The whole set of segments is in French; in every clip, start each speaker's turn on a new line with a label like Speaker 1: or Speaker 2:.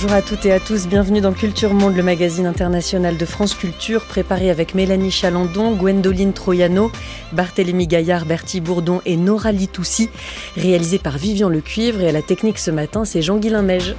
Speaker 1: Bonjour à toutes et à tous, bienvenue dans Culture Monde, le magazine international de France Culture, préparé avec Mélanie Chalandon, Gwendoline Troyano, Barthélémy Gaillard, Bertie Bourdon et Nora Litoussi, réalisé par Vivian Lecuivre et à la technique ce matin, c'est Jean-Guilain Meige.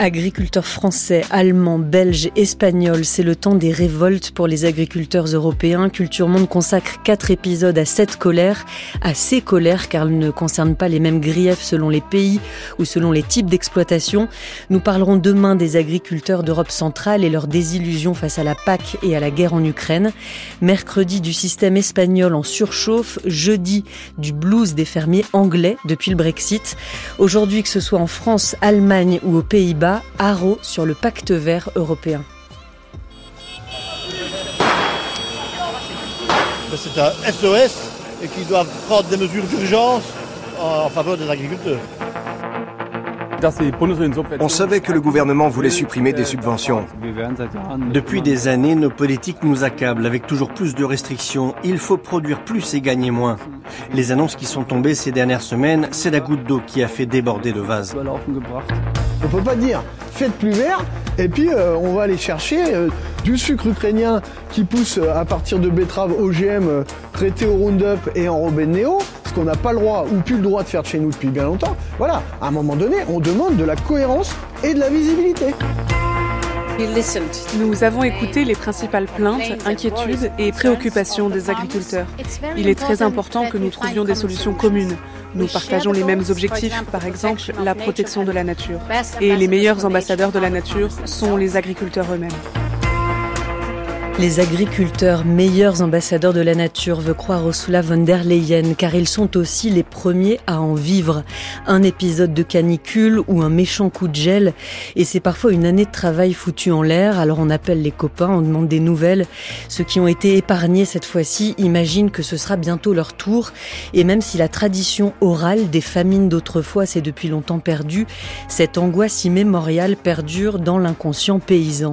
Speaker 1: Agriculteurs français, allemands, belges, espagnols, c'est le temps des révoltes pour les agriculteurs européens. Culture Monde consacre quatre épisodes à cette colère, à ces colères, car elles ne concernent pas les mêmes griefs selon les pays ou selon les types d'exploitation. Nous parlerons demain des agriculteurs d'Europe centrale et leur désillusion face à la PAC et à la guerre en Ukraine. Mercredi du système espagnol en surchauffe, jeudi du blues des fermiers anglais depuis le Brexit. Aujourd'hui, que ce soit en France, Allemagne ou aux Pays-Bas, Haro sur le pacte vert européen.
Speaker 2: C'est un SOS et qu'ils doivent prendre des mesures d'urgence en faveur des agriculteurs.
Speaker 3: On savait que le gouvernement voulait supprimer des subventions. Depuis des années, nos politiques nous accablent avec toujours plus de restrictions. Il faut produire plus et gagner moins. Les annonces qui sont tombées ces dernières semaines, c'est la goutte d'eau qui a fait déborder le vase.
Speaker 4: On peut pas dire faites plus vert et puis euh, on va aller chercher euh, du sucre ukrainien qui pousse euh, à partir de betteraves OGM traitées au Roundup et enrobées de néo, ce qu'on n'a pas le droit ou plus le droit de faire de chez nous depuis bien longtemps. Voilà, à un moment donné, on demande de la cohérence et de la visibilité.
Speaker 5: Nous avons écouté les principales plaintes, inquiétudes et préoccupations des agriculteurs. Il est très important que nous trouvions des solutions communes. Nous partageons les mêmes objectifs, par exemple la protection de la nature. Et les meilleurs ambassadeurs de la nature sont les agriculteurs eux-mêmes.
Speaker 1: Les agriculteurs, meilleurs ambassadeurs de la nature, veut croire Ursula von der Leyen, car ils sont aussi les premiers à en vivre. Un épisode de canicule ou un méchant coup de gel, et c'est parfois une année de travail foutue en l'air, alors on appelle les copains, on demande des nouvelles. Ceux qui ont été épargnés cette fois-ci imaginent que ce sera bientôt leur tour, et même si la tradition orale des famines d'autrefois s'est depuis longtemps perdue, cette angoisse immémoriale perdure dans l'inconscient paysan.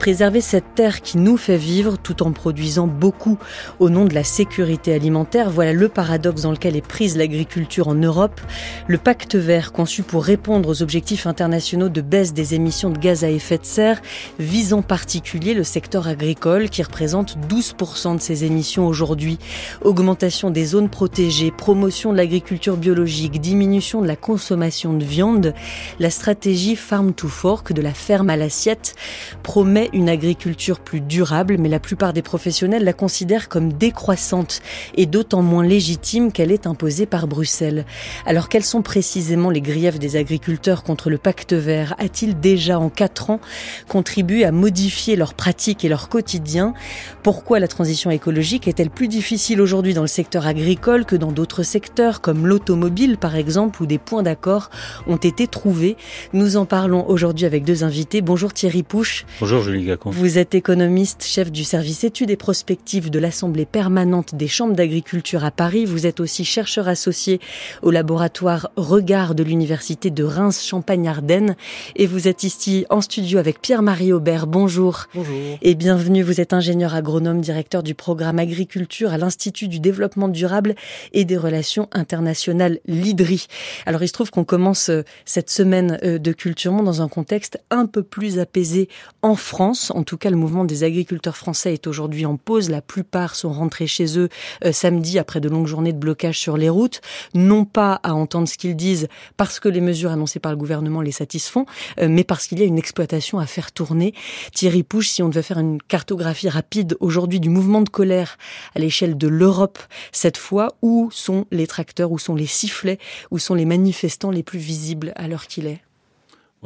Speaker 1: Préserver cette terre qui nous fait vivre tout en produisant beaucoup au nom de la sécurité alimentaire. Voilà le paradoxe dans lequel est prise l'agriculture en Europe. Le pacte vert conçu pour répondre aux objectifs internationaux de baisse des émissions de gaz à effet de serre vise en particulier le secteur agricole qui représente 12% de ces émissions aujourd'hui. Augmentation des zones protégées, promotion de l'agriculture biologique, diminution de la consommation de viande, la stratégie Farm to Fork de la ferme à l'assiette promet une agriculture plus durable mais la plupart des professionnels la considèrent comme décroissante et d'autant moins légitime qu'elle est imposée par Bruxelles. Alors quels sont précisément les griefs des agriculteurs contre le pacte vert? A-t-il déjà en quatre ans contribué à modifier leurs pratiques et leur quotidien? Pourquoi la transition écologique est-elle plus difficile aujourd'hui dans le secteur agricole que dans d'autres secteurs comme l'automobile par exemple où des points d'accord ont été trouvés? Nous en parlons aujourd'hui avec deux invités. Bonjour Thierry Pouche.
Speaker 6: Bonjour Julie Gacon.
Speaker 1: Vous êtes économiste, chef du service études et prospectives de l'Assemblée permanente des chambres d'agriculture à Paris. Vous êtes aussi chercheur associé au laboratoire Regard de l'Université de Reims-Champagne-Ardenne. Et vous êtes ici en studio avec Pierre-Marie Aubert. Bonjour.
Speaker 7: Bonjour.
Speaker 1: Et bienvenue. Vous êtes ingénieur agronome, directeur du programme agriculture à l'Institut du développement durable et des relations internationales l'IDRI. Alors il se trouve qu'on commence euh, cette semaine euh, de Culture Monde dans un contexte un peu plus apaisé en France. En tout cas, le mouvement des agriculteurs agriculteurs français est aujourd'hui en pause. La plupart sont rentrés chez eux euh, samedi après de longues journées de blocage sur les routes, non pas à entendre ce qu'ils disent parce que les mesures annoncées par le gouvernement les satisfont, euh, mais parce qu'il y a une exploitation à faire tourner. Thierry Pouche, si on devait faire une cartographie rapide aujourd'hui du mouvement de colère à l'échelle de l'Europe, cette fois, où sont les tracteurs, où sont les sifflets, où sont les manifestants les plus visibles à l'heure qu'il est?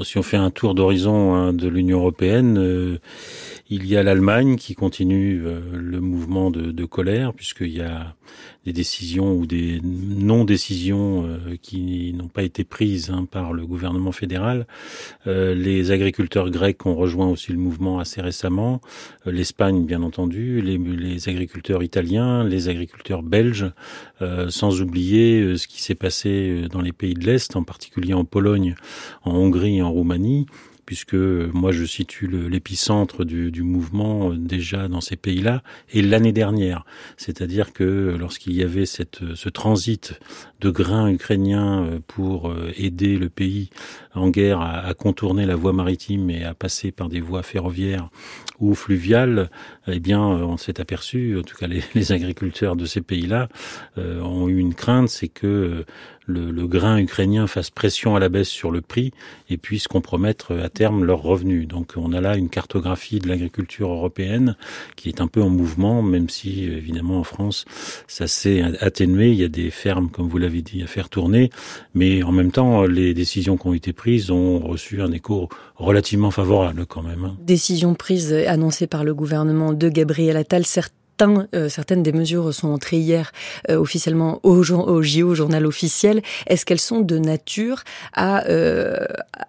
Speaker 6: Si on fait un tour d'horizon hein, de l'Union européenne, euh, il y a l'Allemagne qui continue euh, le mouvement de, de colère, puisqu'il y a des décisions ou des non-décisions euh, qui n'ont pas été prises hein, par le gouvernement fédéral. Euh, les agriculteurs grecs ont rejoint aussi le mouvement assez récemment. Euh, L'Espagne, bien entendu, les, les, agriculteurs italiens, les agriculteurs belges, sans oublier ce qui s'est passé dans les pays de l'Est, en particulier en Pologne, en Hongrie en Roumanie puisque moi je situe l'épicentre du, mouvement euh, déjà dans ces pays-là, et l'année dernière. C'est-à-dire que lorsqu'il y avait cette, ce transit de grains ukrainiens euh, pour euh, aider le pays en guerre à, contourner la voie maritime et à passer par des voies ferroviaires ou fluviales, eh bien on s'est aperçu, en tout cas les, les agriculteurs de ces pays-là euh, ont eu une crainte, c'est que le, le, grain ukrainien fasse pression à la baisse sur le prix et puisse compromettre à terme leurs revenus. Donc on a là une cartographie de l'agriculture européenne qui est un peu en mouvement, même si évidemment en France ça s'est atténué. Il y a des fermes, comme vous l'avez dit, à faire tourner, mais en même temps les décisions qui ont été prises ont reçu un écho relativement favorable quand même. Hein.
Speaker 1: Décision prise annoncée par le gouvernement de Gabriel Attal, certes euh, certaines des mesures sont entrées hier euh, officiellement au, au JO, journal officiel. Est-ce qu'elles sont de nature à, euh,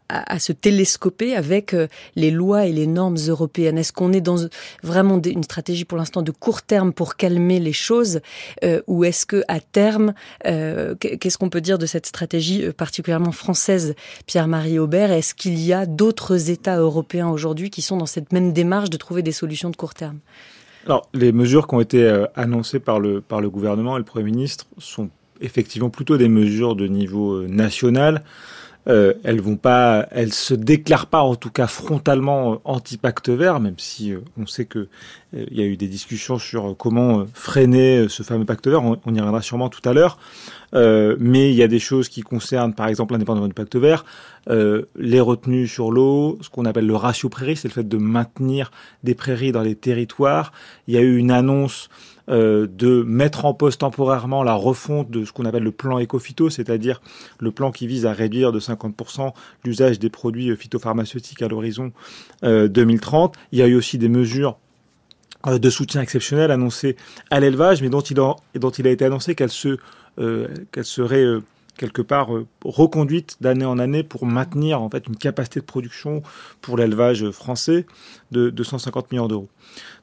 Speaker 1: à, se télescoper avec euh, les lois et les normes européennes? Est-ce qu'on est dans vraiment une stratégie pour l'instant de court terme pour calmer les choses euh, ou est-ce que à terme, qu'est-ce qu'on peut dire de cette stratégie particulièrement française, Pierre-Marie Aubert? Est-ce qu'il y a d'autres États européens aujourd'hui qui sont dans cette même démarche de trouver des solutions de court terme?
Speaker 7: Alors, les mesures qui ont été euh, annoncées par le, par le gouvernement et le Premier ministre sont effectivement plutôt des mesures de niveau euh, national. Euh, elles vont pas, elles se déclarent pas en tout cas frontalement euh, anti-pacte vert, même si euh, on sait que euh, il y a eu des discussions sur comment freiner ce fameux pacte vert. On, on y reviendra sûrement tout à l'heure. mais il y a des choses qui concernent, par exemple, l'indépendance du pacte vert, les retenues sur l'eau, ce qu'on appelle le ratio prairie, c'est le fait de maintenir des prairies dans les territoires. Il y a eu une annonce euh, de mettre en pause temporairement la refonte de ce qu'on appelle le plan éco-phyto, c'est-à-dire le plan qui vise à réduire de 50% l'usage des produits phytopharmaceutiques à l'horizon euh, 2030. Il y a eu aussi des mesures euh, de soutien exceptionnel annoncées à l'élevage, mais dont il, a, été annoncé qu'elles se, euh, qu'elles seraient euh, quelque part euh, reconduite d'année en année pour maintenir en fait une capacité de production pour l'élevage français de, de 150 millions d'euros.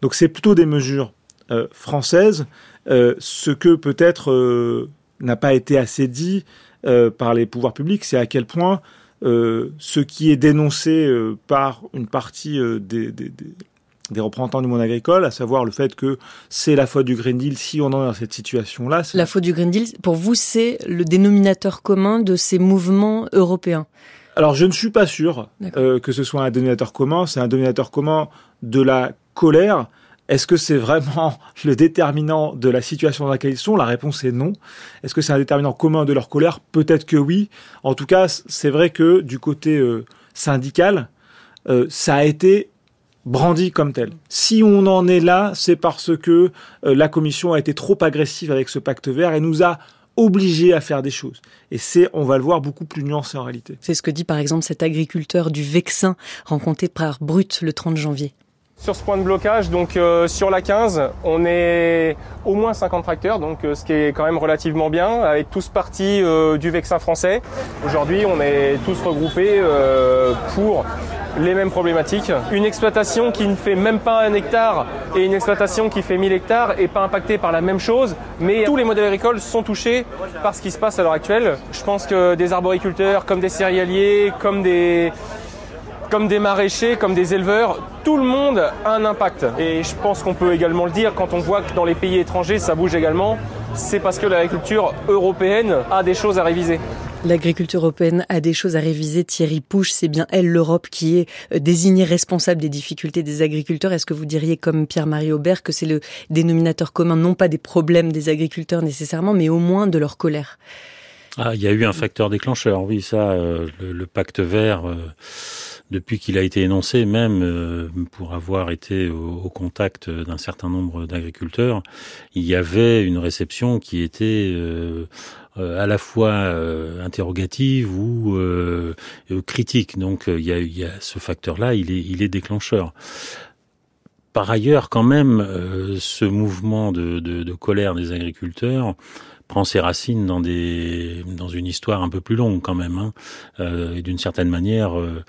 Speaker 7: Donc c'est plutôt des mesures euh, française, euh, ce que peut-être euh, n'a pas été assez dit par les pouvoirs publics, c'est à quel point ce qui est dénoncé par une partie des, des, des représentants du monde agricole, à savoir le fait que c'est la faute du Green Deal si on en est dans cette situation-là.
Speaker 1: La faute du Green Deal, pour vous, c'est le dénominateur commun de ces mouvements européens?
Speaker 7: Alors je ne suis pas sûr euh, que ce soit un dénominateur commun, c'est un dénominateur commun de la colère est-ce que c'est vraiment le déterminant de la situation dans laquelle ils sont? La réponse est non. Est-ce que c'est un déterminant commun de leur colère? Peut-être que oui. En tout cas, c'est vrai que du côté euh, syndical, euh, ça a été brandi comme tel. Si on en est là, c'est parce que euh, la Commission a été trop agressive avec ce pacte vert et nous a obligés à faire des choses. Et c'est, on va le voir, beaucoup plus nuancé en réalité.
Speaker 1: C'est ce que dit par exemple cet agriculteur du Vexin rencontré par Brut le 30 janvier.
Speaker 8: Sur ce point de blocage, donc euh, sur la 15, on est au moins 50 tracteurs, donc euh, ce qui est quand même relativement bien, avec tous partis euh, du Vexin français. Aujourd'hui, on est tous regroupés pour les mêmes problématiques. Une exploitation qui ne fait même pas un hectare et une exploitation qui fait 1000 hectares est pas impactée par la même chose, mais tous les modèles agricoles sont touchés par ce qui se passe à l'heure actuelle. Je pense que des arboriculteurs, comme des céréaliers, comme des comme des maraîchers, comme des éleveurs, tout le monde a un impact. Et je pense qu'on peut également le dire quand on voit que dans les pays étrangers ça bouge également, c'est parce que l'agriculture européenne a des choses à réviser.
Speaker 1: L'agriculture européenne a des choses à réviser. Thierry Pouche, c'est bien elle, l'Europe, qui est euh, désignée responsable des difficultés des agriculteurs. Est-ce que vous diriez, comme Pierre-Marie Aubert, que c'est le dénominateur commun, non pas des problèmes des agriculteurs nécessairement, mais au moins de leur colère?
Speaker 6: Ah, il y a eu un facteur déclencheur, oui, ça, euh, le, pacte vert, euh, depuis qu'il a été énoncé, même pour avoir été au, contact d'un certain nombre d'agriculteurs, il y avait une réception qui était euh, à la fois euh, interrogative ou euh, critique. Donc il y a, y a, ce facteur-là, il est, il est déclencheur. Par ailleurs, quand même, ce mouvement de, de, de, colère des agriculteurs prend ses racines dans des dans une histoire un peu plus longue quand même. Hein. Euh, et d'une certaine manière, euh,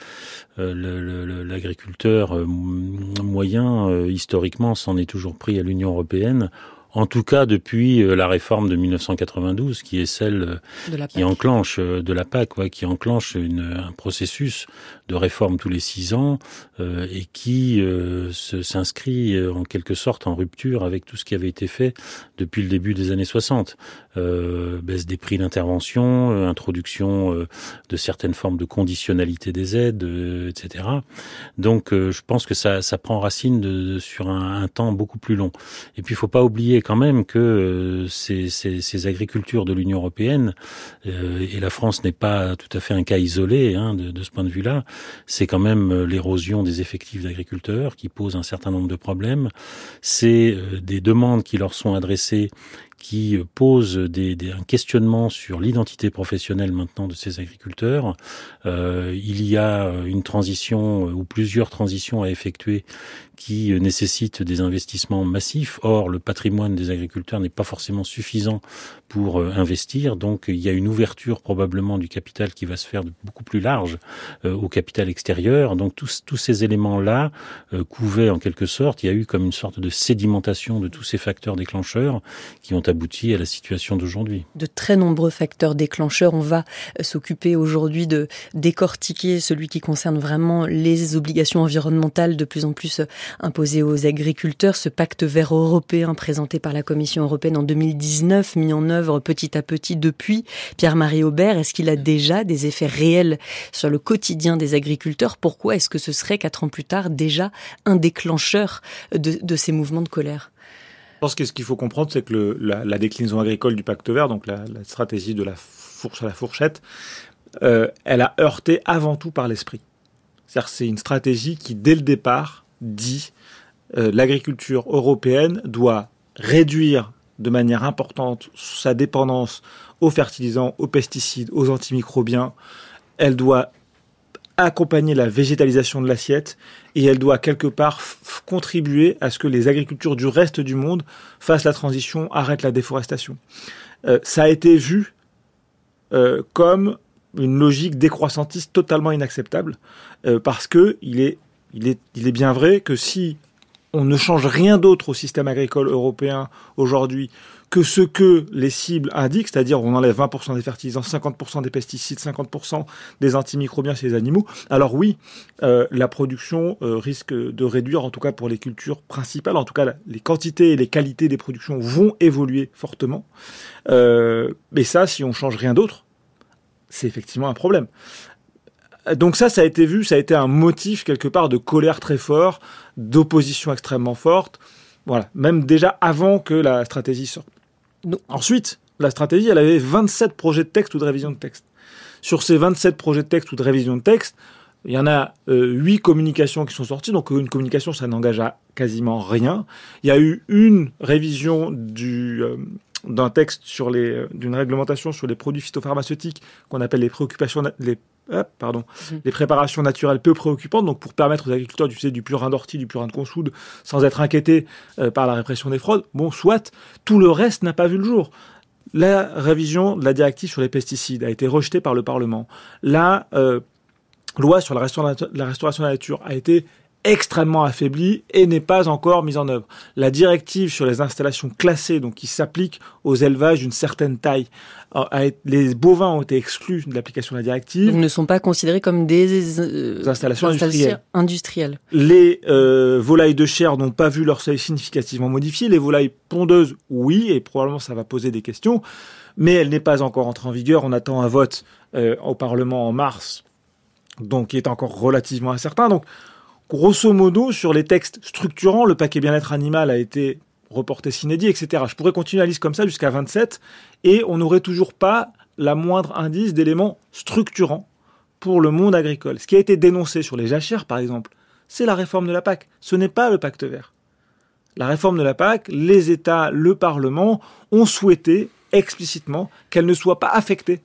Speaker 6: l'agriculteur moyen historiquement s'en est toujours pris à l'Union européenne en tout cas depuis euh, la réforme de 1992, qui est celle euh, qui enclenche euh, de la PAC, ouais, qui enclenche une, un processus de réforme tous les six ans euh, et qui euh, s'inscrit en quelque sorte en rupture avec tout ce qui avait été fait depuis le début des années 60. Baisse des prix d'intervention, introduction de certaines formes de conditionnalité des aides, etc. Donc je pense que ça, ça prend racine de, sur un, un, temps beaucoup plus long. Et puis il faut pas oublier quand même que euh, ces, ces, ces, agricultures de l'Union européenne, euh, et la France n'est pas tout à fait un cas isolé hein, de, de, ce point de vue-là, c'est quand même euh, l'érosion des effectifs d'agriculteurs qui pose un certain nombre de problèmes. C'est des demandes qui leur sont adressées qui pose des, des, un questionnement sur l'identité professionnelle maintenant de ces agriculteurs. Euh, il y a une transition ou plusieurs transitions à effectuer qui nécessitent des investissements massifs. Or, le patrimoine des agriculteurs n'est pas forcément suffisant pour euh, investir. Donc, il y a une ouverture probablement du capital qui va se faire beaucoup plus large euh, au capital extérieur. Donc, tous, tous ces éléments-là euh, couvaient en quelque sorte. Il y a eu comme une sorte de sédimentation de tous ces facteurs déclencheurs qui ont abouti à la situation d'aujourd'hui.
Speaker 1: De très nombreux facteurs déclencheurs. On va s'occuper aujourd'hui de décortiquer celui qui concerne vraiment les obligations environnementales de plus en plus imposé aux agriculteurs. Ce pacte vert européen présenté par la Commission européenne en 2019, mis en œuvre petit à petit depuis. Pierre-Marie Aubert, est-ce qu'il a déjà des effets réels sur le quotidien des agriculteurs? Pourquoi est-ce que ce serait, quatre ans plus tard, déjà un déclencheur de, ces mouvements de colère?
Speaker 7: Je pense que ce qu'il faut comprendre, c'est que la, déclinaison agricole du pacte vert, donc la, stratégie de la fourche à la fourchette, euh, elle a heurté avant tout par l'esprit. C'est-à-dire c'est une stratégie qui, dès le départ, dit euh, l'agriculture européenne doit réduire de manière importante sa dépendance aux fertilisants, aux pesticides, aux antimicrobiens. Elle doit accompagner la végétalisation de l'assiette et elle doit quelque part contribuer à ce que les agricultures du reste du monde fassent la transition, arrêtent la déforestation. Euh, ça a été vu euh, comme une logique décroissantiste totalement inacceptable parce que il est il est, bien vrai que si on ne change rien d'autre au système agricole européen aujourd'hui que ce que les cibles indiquent, c'est-à-dire on enlève 20% des fertilisants, 50% des pesticides, 50% des antimicrobiens chez les animaux, alors oui, euh, la production euh, risque de réduire, en tout cas pour les cultures principales, en tout cas les quantités et les qualités des productions vont évoluer fortement. Euh, mais ça, si on change rien d'autre, c'est effectivement un problème donc ça, ça a été vu, ça a été un motif quelque part de colère très fort, d'opposition extrêmement forte. Voilà, même déjà avant que la stratégie sorte. Ensuite, la stratégie, elle avait 27 projets de texte ou de révision de texte. Sur ces 27 projets de texte ou de révision de texte, il y en a euh, 8 communications qui sont sorties, donc une communication, ça n'engage à quasiment rien. Il y a eu une révision du, euh, d'un texte sur les, d'une réglementation sur les produits phytopharmaceutiques qu'on appelle les préoccupations, les pardon, mhm. les préparations naturelles peu préoccupantes, donc pour permettre aux agriculteurs d'utiliser du purin d'ortie, du purin de consoude, sans être inquiétés euh, par la répression des fraudes. Bon, soit, tout le reste n'a pas vu le jour. La révision de la directive sur les pesticides a été rejetée par le Parlement. La euh, loi sur la restauration de la nature a été extrêmement affaiblie et n'est pas encore mise en œuvre. La directive sur les installations classées, donc qui s'applique aux élevages d'une certaine taille, les bovins ont été exclus de l'application de la directive.
Speaker 1: Ils ne sont pas considérés comme des,
Speaker 7: euh, installations industrielles.
Speaker 1: Les
Speaker 7: euh, volailles de chair n'ont pas vu leur seuil significativement modifié. Les volailles pondeuses, oui, et probablement ça va poser des questions, mais elle n'est pas encore entrée en vigueur. On attend un vote euh, au Parlement en mars, donc qui est encore relativement incertain. Donc, grosso modo, sur les textes structurants, le paquet bien-être animal a été reporté s'inédit, etc. Je pourrais continuer la liste comme ça jusqu'à 27 et on n'aurait toujours pas la moindre indice d'éléments structurants pour le monde agricole. Ce qui a été dénoncé sur les jachères, par exemple, c'est la réforme de la PAC. Ce n'est pas le pacte vert. La réforme de la PAC, les États, le Parlement ont souhaité explicitement qu'elle ne soit pas affectée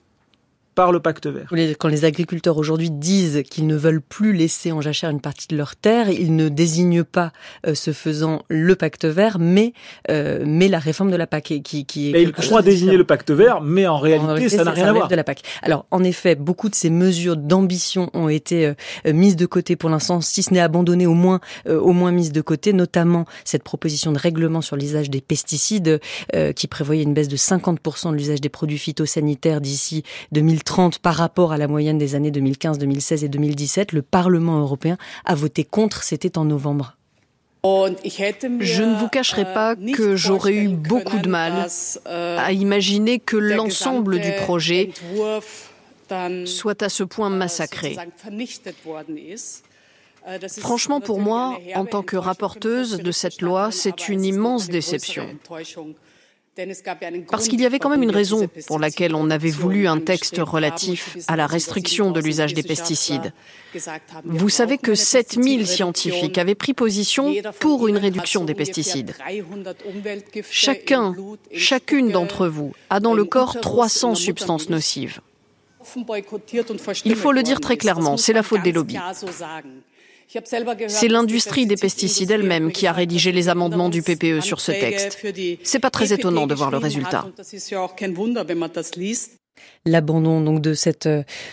Speaker 7: par le pacte vert.
Speaker 1: Quand les agriculteurs aujourd'hui disent qu'ils ne veulent plus laisser en jachère une partie de leur terre, ils ne désignent pas euh, ce faisant le pacte vert, mais euh, mais la réforme de la PAC qui, qui
Speaker 7: est. ils croient désigner le pacte vert, mais en réalité, ça n'a rien à voir.
Speaker 1: De la PAC. Alors en effet, beaucoup de ces mesures d'ambition ont été euh, mises de côté pour l'instant, si ce n'est abandonnées, au moins au moins mises de côté, notamment cette proposition de règlement sur l'usage des pesticides qui prévoyait une baisse de 50% de l'usage des produits phytosanitaires d'ici 2030 30 par rapport à la moyenne des années 2015, 2016 et 2017. Le Parlement européen a voté contre, c'était en novembre.
Speaker 9: Je ne vous cacherai pas que j'aurais eu beaucoup de mal à imaginer que l'ensemble du projet soit à ce point massacré. Franchement, pour moi, en tant que rapporteuse de cette loi, c'est une immense déception. Parce qu'il y avait quand même une raison pour laquelle on avait voulu un texte relatif à la restriction de l'usage des pesticides. Vous savez que 7000 scientifiques avaient pris position pour une réduction des pesticides. Chacun, chacune d'entre vous a dans le corps 300 substances nocives. Il faut le dire très clairement, c'est la faute des lobbies. C'est l'industrie des pesticides elle-même qui a rédigé les amendements du PPE sur ce texte. C'est pas très étonnant de voir le résultat.
Speaker 1: L'abandon donc de cette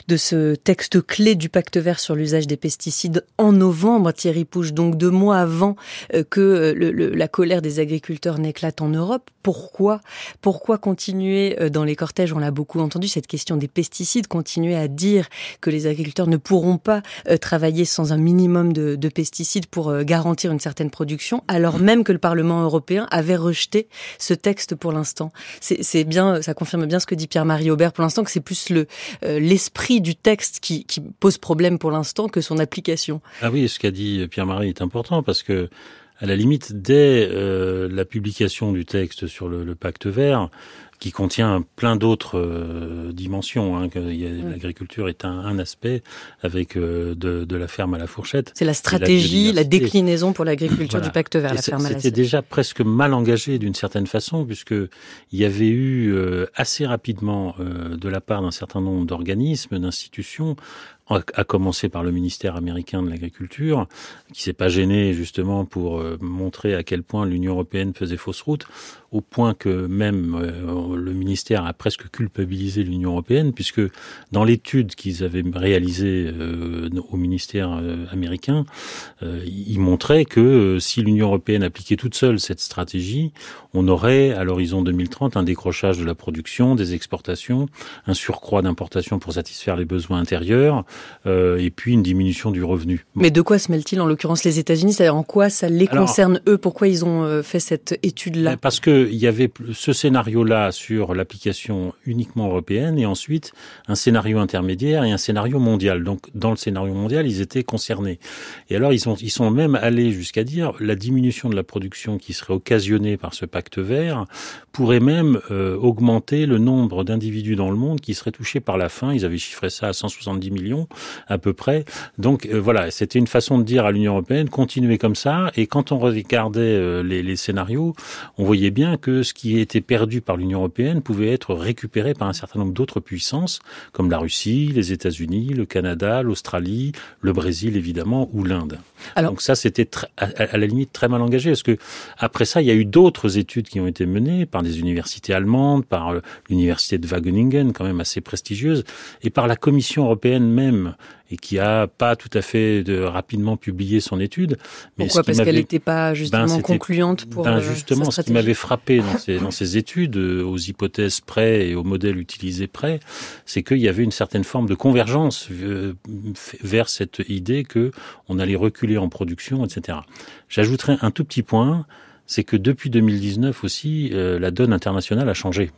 Speaker 1: de ce texte clé du pacte vert sur l'usage des pesticides en novembre, Thierry Pouche, donc deux mois avant euh, que euh, la colère des agriculteurs n'éclate en Europe. Pourquoi Pourquoi continuer euh, dans les cortèges? On l'a beaucoup entendu cette question des pesticides, continuer à dire que les agriculteurs ne pourront pas travailler sans un minimum de, de pesticides pour garantir une certaine production, alors même que le Parlement européen avait rejeté ce texte pour l'instant. C'est bien, ça confirme bien ce que dit Pierre-Marie Aubert pour l'instant que c'est plus le euh, l'esprit du texte qui, qui pose problème pour l'instant que son application.
Speaker 6: Ah oui, ce qu'a dit Pierre-Marie est important parce que à la limite, dès euh, la publication du texte sur le, le pacte vert, qui contient plein d'autres euh, dimensions. Hein, mm. L'agriculture est un, un, aspect avec euh, de, de, la ferme à la fourchette.
Speaker 1: C'est la stratégie, la, déclinaison pour l'agriculture du pacte vert, la ferme à la
Speaker 6: C'était déjà presque mal engagé d'une certaine façon, puisque il y avait eu euh, assez rapidement de la part d'un certain nombre d'organismes, d'institutions, à commencer par le ministère américain de l'Agriculture, qui s'est pas gêné justement pour euh, montrer à quel point l'Union européenne faisait fausse route, au point que même euh, le ministère a presque culpabilisé l'Union européenne, puisque dans l'étude qu'ils avaient réalisée euh, au ministère américain, ils montraient que si l'Union européenne appliquait toute seule cette stratégie, on aurait à l'horizon 2030 un décrochage de la production, des exportations, un surcroît d'importations pour satisfaire les besoins intérieurs, euh, et puis une diminution du revenu.
Speaker 1: Mais de quoi se mêle-t-il en l'occurrence les États-Unis? C'est-à-dire en quoi ça les concerne eux? Pourquoi ils ont euh, fait cette étude-là?
Speaker 6: Parce qu'il y avait ce scénario-là sur l'application uniquement européenne et ensuite un scénario intermédiaire et un scénario mondial. Donc dans le scénario mondial, ils étaient concernés. Et alors ils, sont ils sont même allés jusqu'à dire la diminution de la production qui serait occasionnée par ce pacte vert pourrait même euh, augmenter le nombre d'individus dans le monde qui seraient touchés par la faim. Ils avaient chiffré ça à 170 millions à peu près. Donc euh, voilà, c'était une façon de dire à l'Union européenne continuez comme ça. Et quand on regardait euh, les, scénarios, on voyait bien que ce qui était perdu par l'Union européenne pouvait être récupéré par un certain nombre d'autres puissances, comme la Russie, les États-Unis, le Canada, l'Australie, le Brésil évidemment ou l'Inde. Donc ça, c'était à, à, la limite très mal engagé, parce que après ça, il y a eu d'autres études qui ont été menées par des universités allemandes, par euh, l'université de Wageningen, quand même assez prestigieuse, et par la Commission européenne même et qui a pas tout à fait de, rapidement publié son étude.
Speaker 1: Mais Pourquoi Parce qu'elle n'était pas ben, justement concluante pour
Speaker 6: ben, justement ce qui m'avait frappé dans ces, dans ces études, aux hypothèses près et aux modèles utilisés près, c'est qu'il y avait une certaine forme de convergence vers cette idée que on allait reculer en production, etc. J'ajouterais un tout petit point, c'est que depuis 2019 aussi, euh, la donne internationale a changé.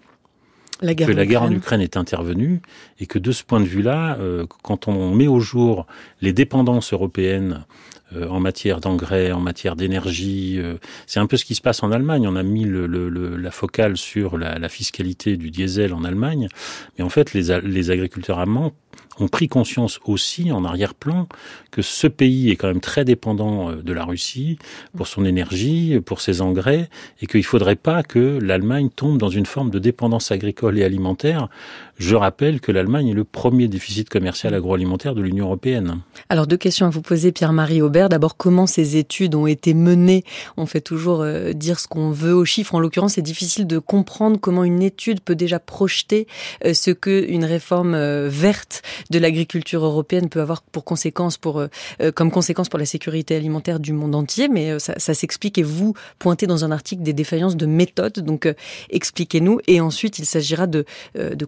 Speaker 1: La guerre
Speaker 6: que la guerre en Ukraine est intervenue et que de ce point de vue-là, euh, quand on met au jour les dépendances européennes en matière d'engrais, en matière d'énergie. Euh, c'est un peu ce qui se passe en Allemagne. On a mis le, le, la focale sur la, la, fiscalité du diesel en Allemagne, mais en fait, les, les agriculteurs allemands ont pris conscience aussi en arrière-plan que ce pays est quand même très dépendant euh, de la Russie pour son énergie, pour ses engrais, et qu'il ne faudrait pas que l'Allemagne tombe dans une forme de dépendance agricole et alimentaire. Je rappelle que l'Allemagne est le premier déficit commercial agroalimentaire de l'Union européenne.
Speaker 1: Alors deux questions à vous poser, Pierre-Marie Aubert. D'abord, comment ces études ont été menées? On fait toujours euh, dire ce qu'on veut aux chiffres. En l'occurrence, c'est difficile de comprendre comment une étude peut déjà projeter euh, ce que une réforme verte de l'agriculture européenne peut avoir pour conséquence pour euh, comme conséquence pour la sécurité alimentaire du monde entier, mais euh, ça, s'explique et vous pointez dans un article des défaillances de méthode. Donc euh, expliquez-nous et ensuite il s'agira de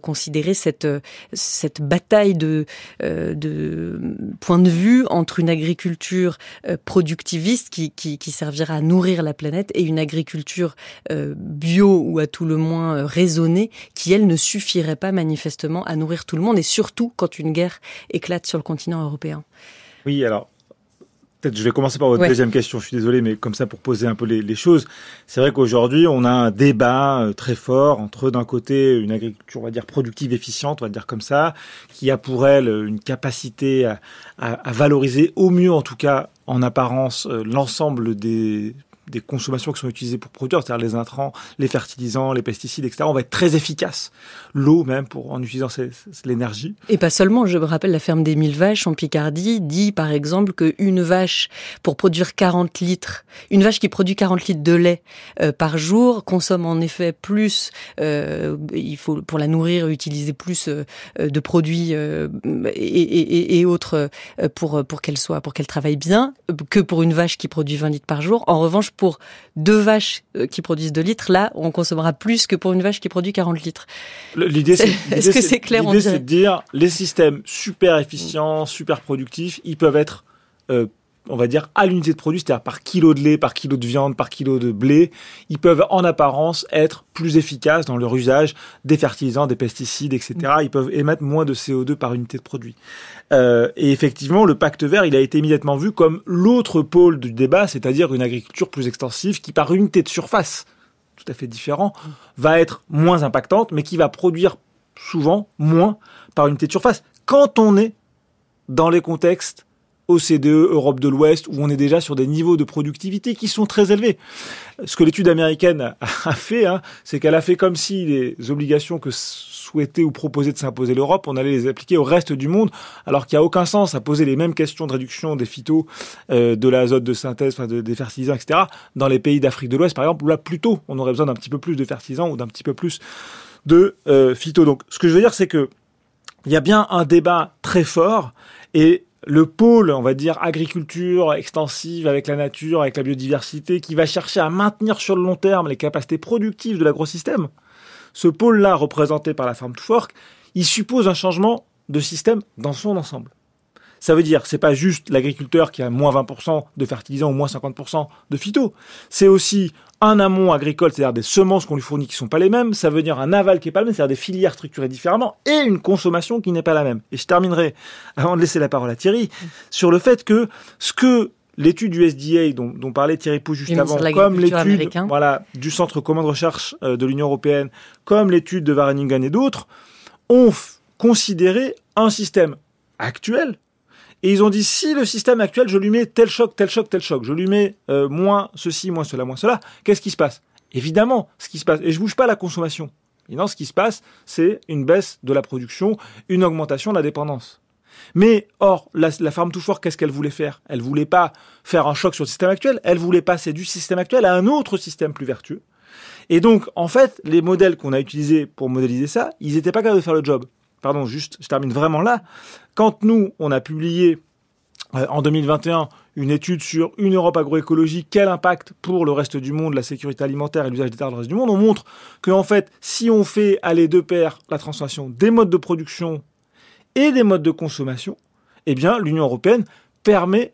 Speaker 1: considérer cette cette bataille de de point de vue entre une agriculture productiviste qui, qui, qui servira à nourrir la planète et une agriculture bio ou à tout le moins raisonnée qui elle ne suffirait pas manifestement à nourrir tout le monde et surtout quand une guerre éclate sur le continent européen.
Speaker 7: Oui, alors Peut-être je vais commencer par votre deuxième question, je suis désolé, mais comme ça pour poser un peu les, choses. C'est vrai qu'aujourd'hui, on a un débat euh, très fort entre d'un côté une agriculture, on va dire, productive, efficiente, on va dire comme ça, qui a pour elle une capacité à, à valoriser au mieux, en tout cas en apparence, euh, l'ensemble des des consommations qui sont utilisées pour produire, c'est-à-dire les intrants, les fertilisants, les pesticides, etc. On va être très efficace. L'eau même pour en utilisant l'énergie.
Speaker 1: Et pas seulement. Je me rappelle la ferme des 1000 vaches en Picardie dit par exemple qu'une vache pour produire 40 litres, une vache qui produit 40 litres de lait euh, par jour consomme en effet plus. Euh, il faut pour la nourrir utiliser plus euh, de produits et, et, et, autres pour pour qu'elle soit pour qu'elle travaille bien que pour une vache qui produit 20 litres par jour. En revanche pour deux vaches euh, qui produisent 2 litres, là, on consommera plus que pour une vache qui produit 40 litres.
Speaker 7: L'idée, c'est,
Speaker 1: est-ce que c'est clair
Speaker 7: L'idée, c'est de dire, les systèmes super efficients, super productifs, ils peuvent être euh, on va dire, à l'unité de produit, c'est-à-dire par kilo de lait, par kilo de viande, par kilo de blé, ils peuvent en apparence être plus efficaces dans leur usage des fertilisants, des pesticides, etc. Ils peuvent émettre moins de CO2 par unité de produit. Euh, et effectivement, le pacte vert, il a été immédiatement vu comme l'autre pôle du débat, c'est-à-dire une agriculture plus extensive qui, par unité de surface, tout à fait différent, va être moins impactante, mais qui va produire souvent moins par unité de surface. Quand on est dans les contextes OCDE, Europe de l'Ouest, où on est déjà sur des niveaux de productivité qui sont très élevés. Ce que l'étude américaine a fait, hein, c'est qu'elle a fait comme si les obligations que souhaitait ou proposait de s'imposer l'Europe, on allait les appliquer au reste du monde, alors qu'il n'y a aucun sens à poser les mêmes questions de réduction des phytos, euh, de l'azote de synthèse, de, des fertilisants, etc., dans les pays d'Afrique de l'Ouest, par exemple, où là, plutôt, on aurait besoin d'un petit peu plus de fertilisants ou d'un petit peu plus de euh, phyto. Donc, ce que je veux dire, c'est que il y a bien un débat très fort et le pôle, on va dire, agriculture extensive avec la nature, avec la biodiversité, qui va chercher à maintenir sur le long terme les capacités productives de l'agrosystème, ce pôle-là, représenté par la farm to fork, il suppose un changement de système dans son ensemble. Ça veut dire, c'est pas juste l'agriculteur qui a moins 20% de fertilisants ou moins 50% de phyto. C'est aussi un amont agricole, c'est-à-dire des semences qu'on lui fournit qui sont pas les mêmes. Ça veut dire un aval qui est pas le même, c'est-à-dire des filières structurées différemment et une consommation qui n'est pas la même. Et je terminerai, avant de laisser la parole à Thierry, sur le fait que ce que l'étude du SDA dont, dont parlait Thierry Pou juste avant, comme l'étude voilà, du Centre commun de recherche euh, de l'Union européenne, comme l'étude de Wageningen et d'autres, ont considéré un système actuel et ils ont dit, si le système actuel, je lui mets tel choc, tel choc, tel choc, je lui mets euh, moins ceci, moins cela, moins cela, qu'est-ce qui se passe? Évidemment, ce qui se passe, et je bouge pas la consommation. Et ce qui se passe, c'est une baisse de la production, une augmentation de la dépendance. Mais or, la, la Farm to qu'est-ce qu'elle voulait faire? Elle voulait pas faire un choc sur le système actuel, elle voulait passer du système actuel à un autre système plus vertueux. Et donc, en fait, les modèles qu'on a utilisés pour modéliser ça, ils n'étaient pas capables de faire le job. Pardon, juste, je termine vraiment là. Quand nous, on a publié euh, en 2021 une étude sur une Europe agroécologique, quel impact pour le reste du monde, la sécurité alimentaire et l'usage des terres dans le reste du monde, on montre que en fait, si on fait aller de pair la transformation des modes de production et des modes de consommation, eh bien, l'Union européenne permet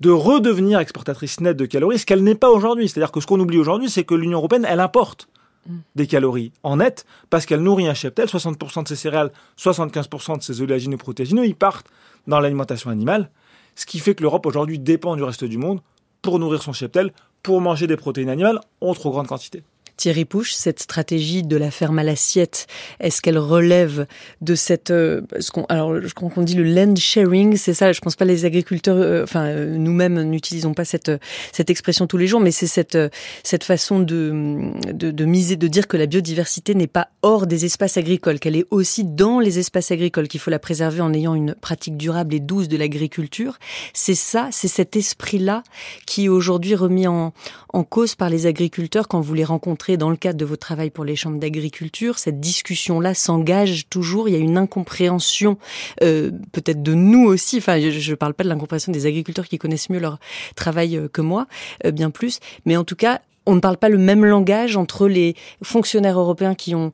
Speaker 7: de redevenir exportatrice nette de calories, ce qu'elle n'est pas aujourd'hui. C'est-à-dire que ce qu'on oublie aujourd'hui, c'est que l'Union européenne, elle importe mm. des calories en net parce qu'elle nourrit un cheptel. 60% de ses céréales, 75% de ses oléagineux protéagineux, ils partent dans l'alimentation animale. Ce qui fait que l'Europe aujourd'hui dépend du reste du monde pour nourrir son cheptel, pour manger des protéines animales en trop grande quantité.
Speaker 1: Thierry Pouche, cette stratégie de la ferme à l'assiette, est-ce qu'elle relève de cette, euh, ce qu'on, alors je crois qu'on dit le land sharing, c'est ça. Je pense pas les agriculteurs, euh, enfin euh, nous-mêmes n'utilisons pas cette cette expression tous les jours, mais c'est cette cette façon de, de, de miser, de dire que la biodiversité n'est pas hors des espaces agricoles, qu'elle est aussi dans les espaces agricoles, qu'il faut la préserver en ayant une pratique durable et douce de l'agriculture. C'est ça, c'est cet esprit-là qui est aujourd'hui remis en en cause par les agriculteurs quand vous les rencontrez dans le cadre de votre travail pour les chambres d'agriculture, cette discussion-là s'engage toujours. Il y a une incompréhension, euh, peut-être de nous aussi. Enfin, je ne parle pas de l'incompréhension des agriculteurs qui connaissent mieux leur travail euh, que moi, euh, bien plus. Mais en tout cas, on ne parle pas le même langage entre les fonctionnaires européens qui ont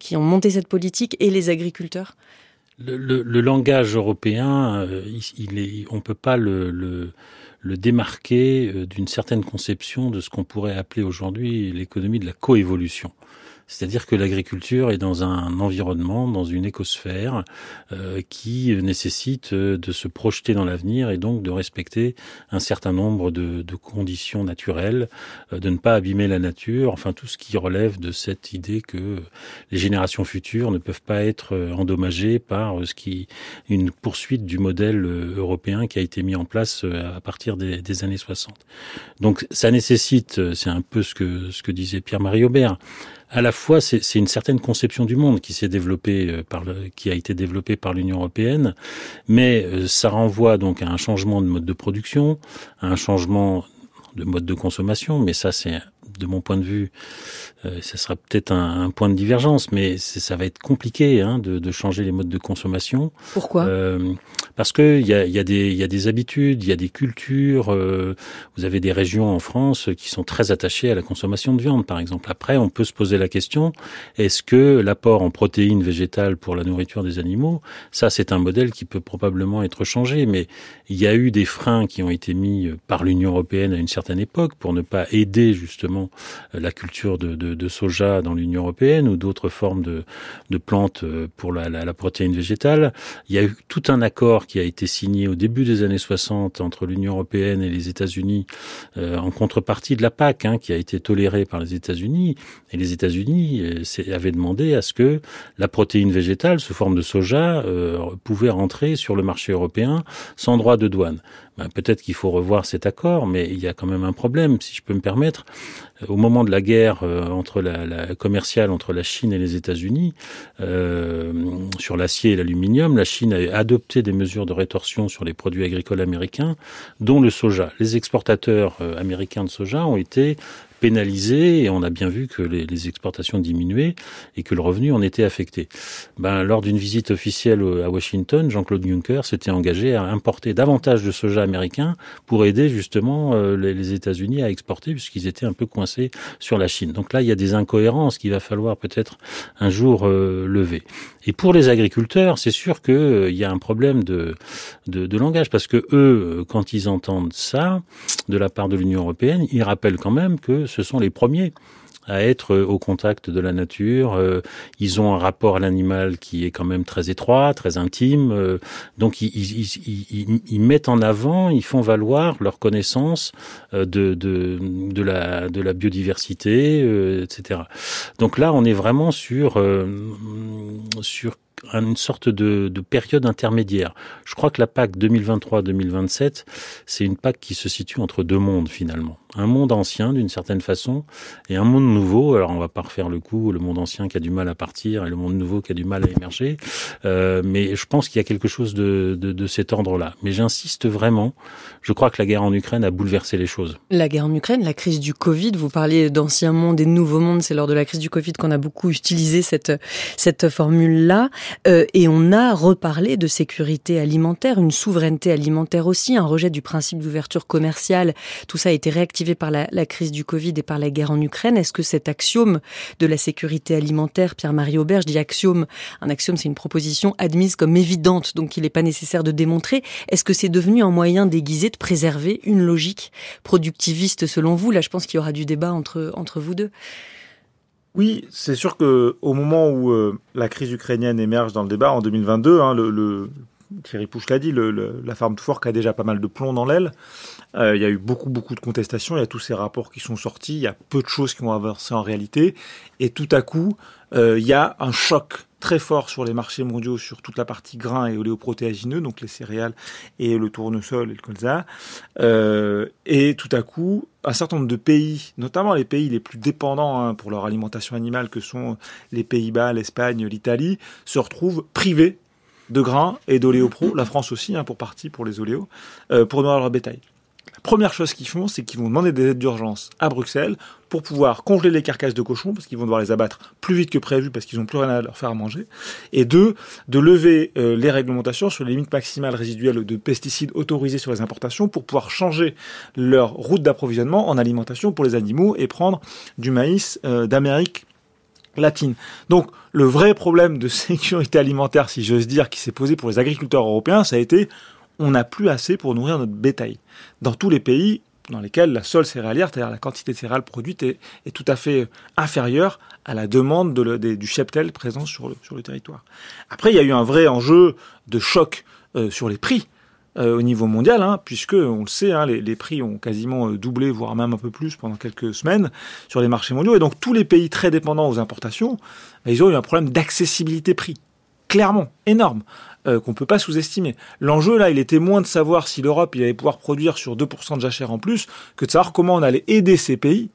Speaker 1: qui ont monté cette politique et les agriculteurs.
Speaker 6: Le, langage européen, on peut pas le démarquer euh, d'une certaine conception de ce qu'on pourrait appeler aujourd'hui l'économie de la coévolution. C'est-à-dire que l'agriculture est dans un environnement, dans une écosphère euh, qui nécessite euh, de se projeter dans l'avenir et donc de respecter un certain nombre de, de conditions naturelles, euh, de ne pas abîmer la nature, enfin tout ce qui relève de cette idée que les générations futures ne peuvent pas être endommagées par ce qui une poursuite du modèle européen qui a été mis en place à partir des, des années 60. Donc ça nécessite, c'est un peu ce que ce que disait Pierre-Marie Aubert, à la fois c'est une certaine conception du monde qui s'est développée euh, par le, qui a été développée par l'Union européenne, mais euh, ça renvoie donc à un changement de mode de production, à un changement de mode de consommation, mais ça c'est de mon point de vue, euh, ça sera peut-être un, point de divergence, mais ça va être compliqué hein, de, de, changer les modes de consommation.
Speaker 1: Pourquoi? Euh,
Speaker 6: Parce que il y a, y, a des, y a des habitudes, il y a des cultures. Euh, vous avez des régions en France qui sont très attachées à la consommation de viande, par exemple. Après, on peut se poser la question est-ce que l'apport en protéines végétales pour la nourriture des animaux, ça c'est un modèle qui peut probablement être changé, mais il y a eu des freins qui ont été mis par l'Union européenne à une certaine époque pour ne pas aider justement euh, la culture de, soja dans l'Union européenne ou d'autres formes de, plantes euh, pour la, protéine végétale. Il y a eu tout un accord qui a été signé au début des années 60 entre l'Union européenne et les États-Unis euh, en contrepartie de la PAC, hein, qui a été tolérée par les États-Unis. Et les États-Unis avaient demandé à ce que la protéine végétale sous forme de soja euh, pouvait rentrer sur le marché européen sans droit de douane. Ben, Peut-être qu'il faut revoir cet accord, mais il y a quand même un problème, si je peux me permettre. Euh, au moment de la guerre euh, entre la, commerciale entre la Chine et les États-Unis euh, sur l'acier et l'aluminium, la Chine a adopté des mesures de rétorsion sur les produits agricoles américains, dont le soja. Les exportateurs américains de soja ont été pénalisé et on a bien vu que les, exportations diminuaient et que le revenu en était affecté. Ben, lors d'une visite officielle à Washington, Jean-Claude Juncker s'était engagé à importer davantage de soja américain pour aider justement euh, les, les États-Unis à exporter puisqu'ils étaient un peu coincés sur la Chine. Donc là, il y a des incohérences qu'il va falloir peut-être un jour euh, lever. Et pour les agriculteurs, c'est sûr qu'il euh, y a un problème de, de, de, langage. Parce que eux, quand ils entendent ça de la part de l'Union européenne, ils rappellent quand même que ce sont les premiers à être au contact de la nature. Euh, ils ont un rapport à l'animal qui est quand même très étroit, très intime. Euh, donc ils, ils, ils, ils, mettent en avant, ils font valoir leur connaissance euh, de, de, de, la, de la biodiversité, etc. Donc là, on est vraiment sur, sur une sorte de, de, période intermédiaire. Je crois que la PAC 2023-2027, c'est une PAC qui se situe entre deux mondes finalement. Un monde ancien d'une certaine façon et un monde nouveau. Alors on va pas refaire le coup, le monde ancien qui a du mal à partir et le monde nouveau qui a du mal à émerger. Euh, mais je pense qu'il y a quelque chose de, de, de cet ordre-là. Mais j'insiste vraiment. Je crois que la guerre en Ukraine a bouleversé les choses.
Speaker 1: La guerre en Ukraine, la crise du Covid. Vous parliez d'ancien monde et de nouveau monde. C'est lors de la crise du Covid qu'on a beaucoup utilisé cette cette formule-là. Et on a reparlé de sécurité alimentaire, une souveraineté alimentaire aussi, un rejet du principe d'ouverture commerciale. Tout ça a été réactivé par la, la crise du Covid et par la guerre en Ukraine. Est-ce que cet axiome de la sécurité alimentaire, Pierre-Marie Aubert, je dis axiome, un axiome c'est une proposition admise comme évidente, donc il n'est pas nécessaire de démontrer. Est-ce que c'est devenu un moyen déguisé de préserver une logique productiviste selon vous? Là, je pense qu'il y aura du débat entre, entre vous deux.
Speaker 7: Oui, c'est sûr que au moment où euh, la crise ukrainienne émerge dans le débat en 2022, hein, le, le, Thierry Pouche l'a dit, le, la Farm to Fork a déjà pas mal de plomb dans l'aile. Euh, il y a eu beaucoup, beaucoup de contestations. Il y a tous ces rapports qui sont sortis. Il y a peu de choses qui ont avancé en réalité. Et tout à coup, euh, il y a un choc très fort sur les marchés mondiaux sur toute la partie grains et oléoprotéagineux, donc les céréales et le tournesol et le colza. Euh, et tout à coup, un certain nombre de pays, notamment les pays les plus dépendants hein, pour leur alimentation animale, que sont les Pays-Bas, l'Espagne, l'Italie, se retrouvent privés de grains et d'oléopro, la France aussi, hein, pour partie, pour les oléos, pour nourrir leur bétail. Première chose qu'ils font, c'est qu'ils vont demander des aides d'urgence à Bruxelles pour pouvoir congeler les carcasses de cochons, parce qu'ils vont devoir les abattre plus vite que prévu, parce qu'ils n'ont plus rien à leur faire à manger. Et deux, de lever euh, les réglementations sur les limites maximales résiduelles de pesticides autorisés sur les importations pour pouvoir changer leur route d'approvisionnement en alimentation pour les animaux et prendre du maïs euh, d'Amérique latine. Donc le vrai problème de sécurité alimentaire, si j'ose dire, qui s'est posé pour les agriculteurs européens, ça a été on n'a plus assez pour nourrir notre bétail. Dans tous les pays dans lesquels la seule céréalière, c'est-à-dire la quantité de céréales produite, est, tout à fait inférieure à la demande du cheptel présent sur le, territoire. Après, il y a eu un vrai enjeu de choc euh, sur les prix. Euh, au niveau mondial, hein, puisque on le sait, hein, les, prix ont quasiment euh, doublé, voire même un peu plus pendant quelques semaines sur les marchés mondiaux. Et donc tous les pays très dépendants aux importations, bah, ils ont eu un problème d'accessibilité prix, clairement énorme. Euh, qu'on peut pas sous-estimer. L'enjeu là, il était moins de savoir si l'Europe allait pouvoir produire sur 2% de jachère en plus que de savoir comment on allait aider ces pays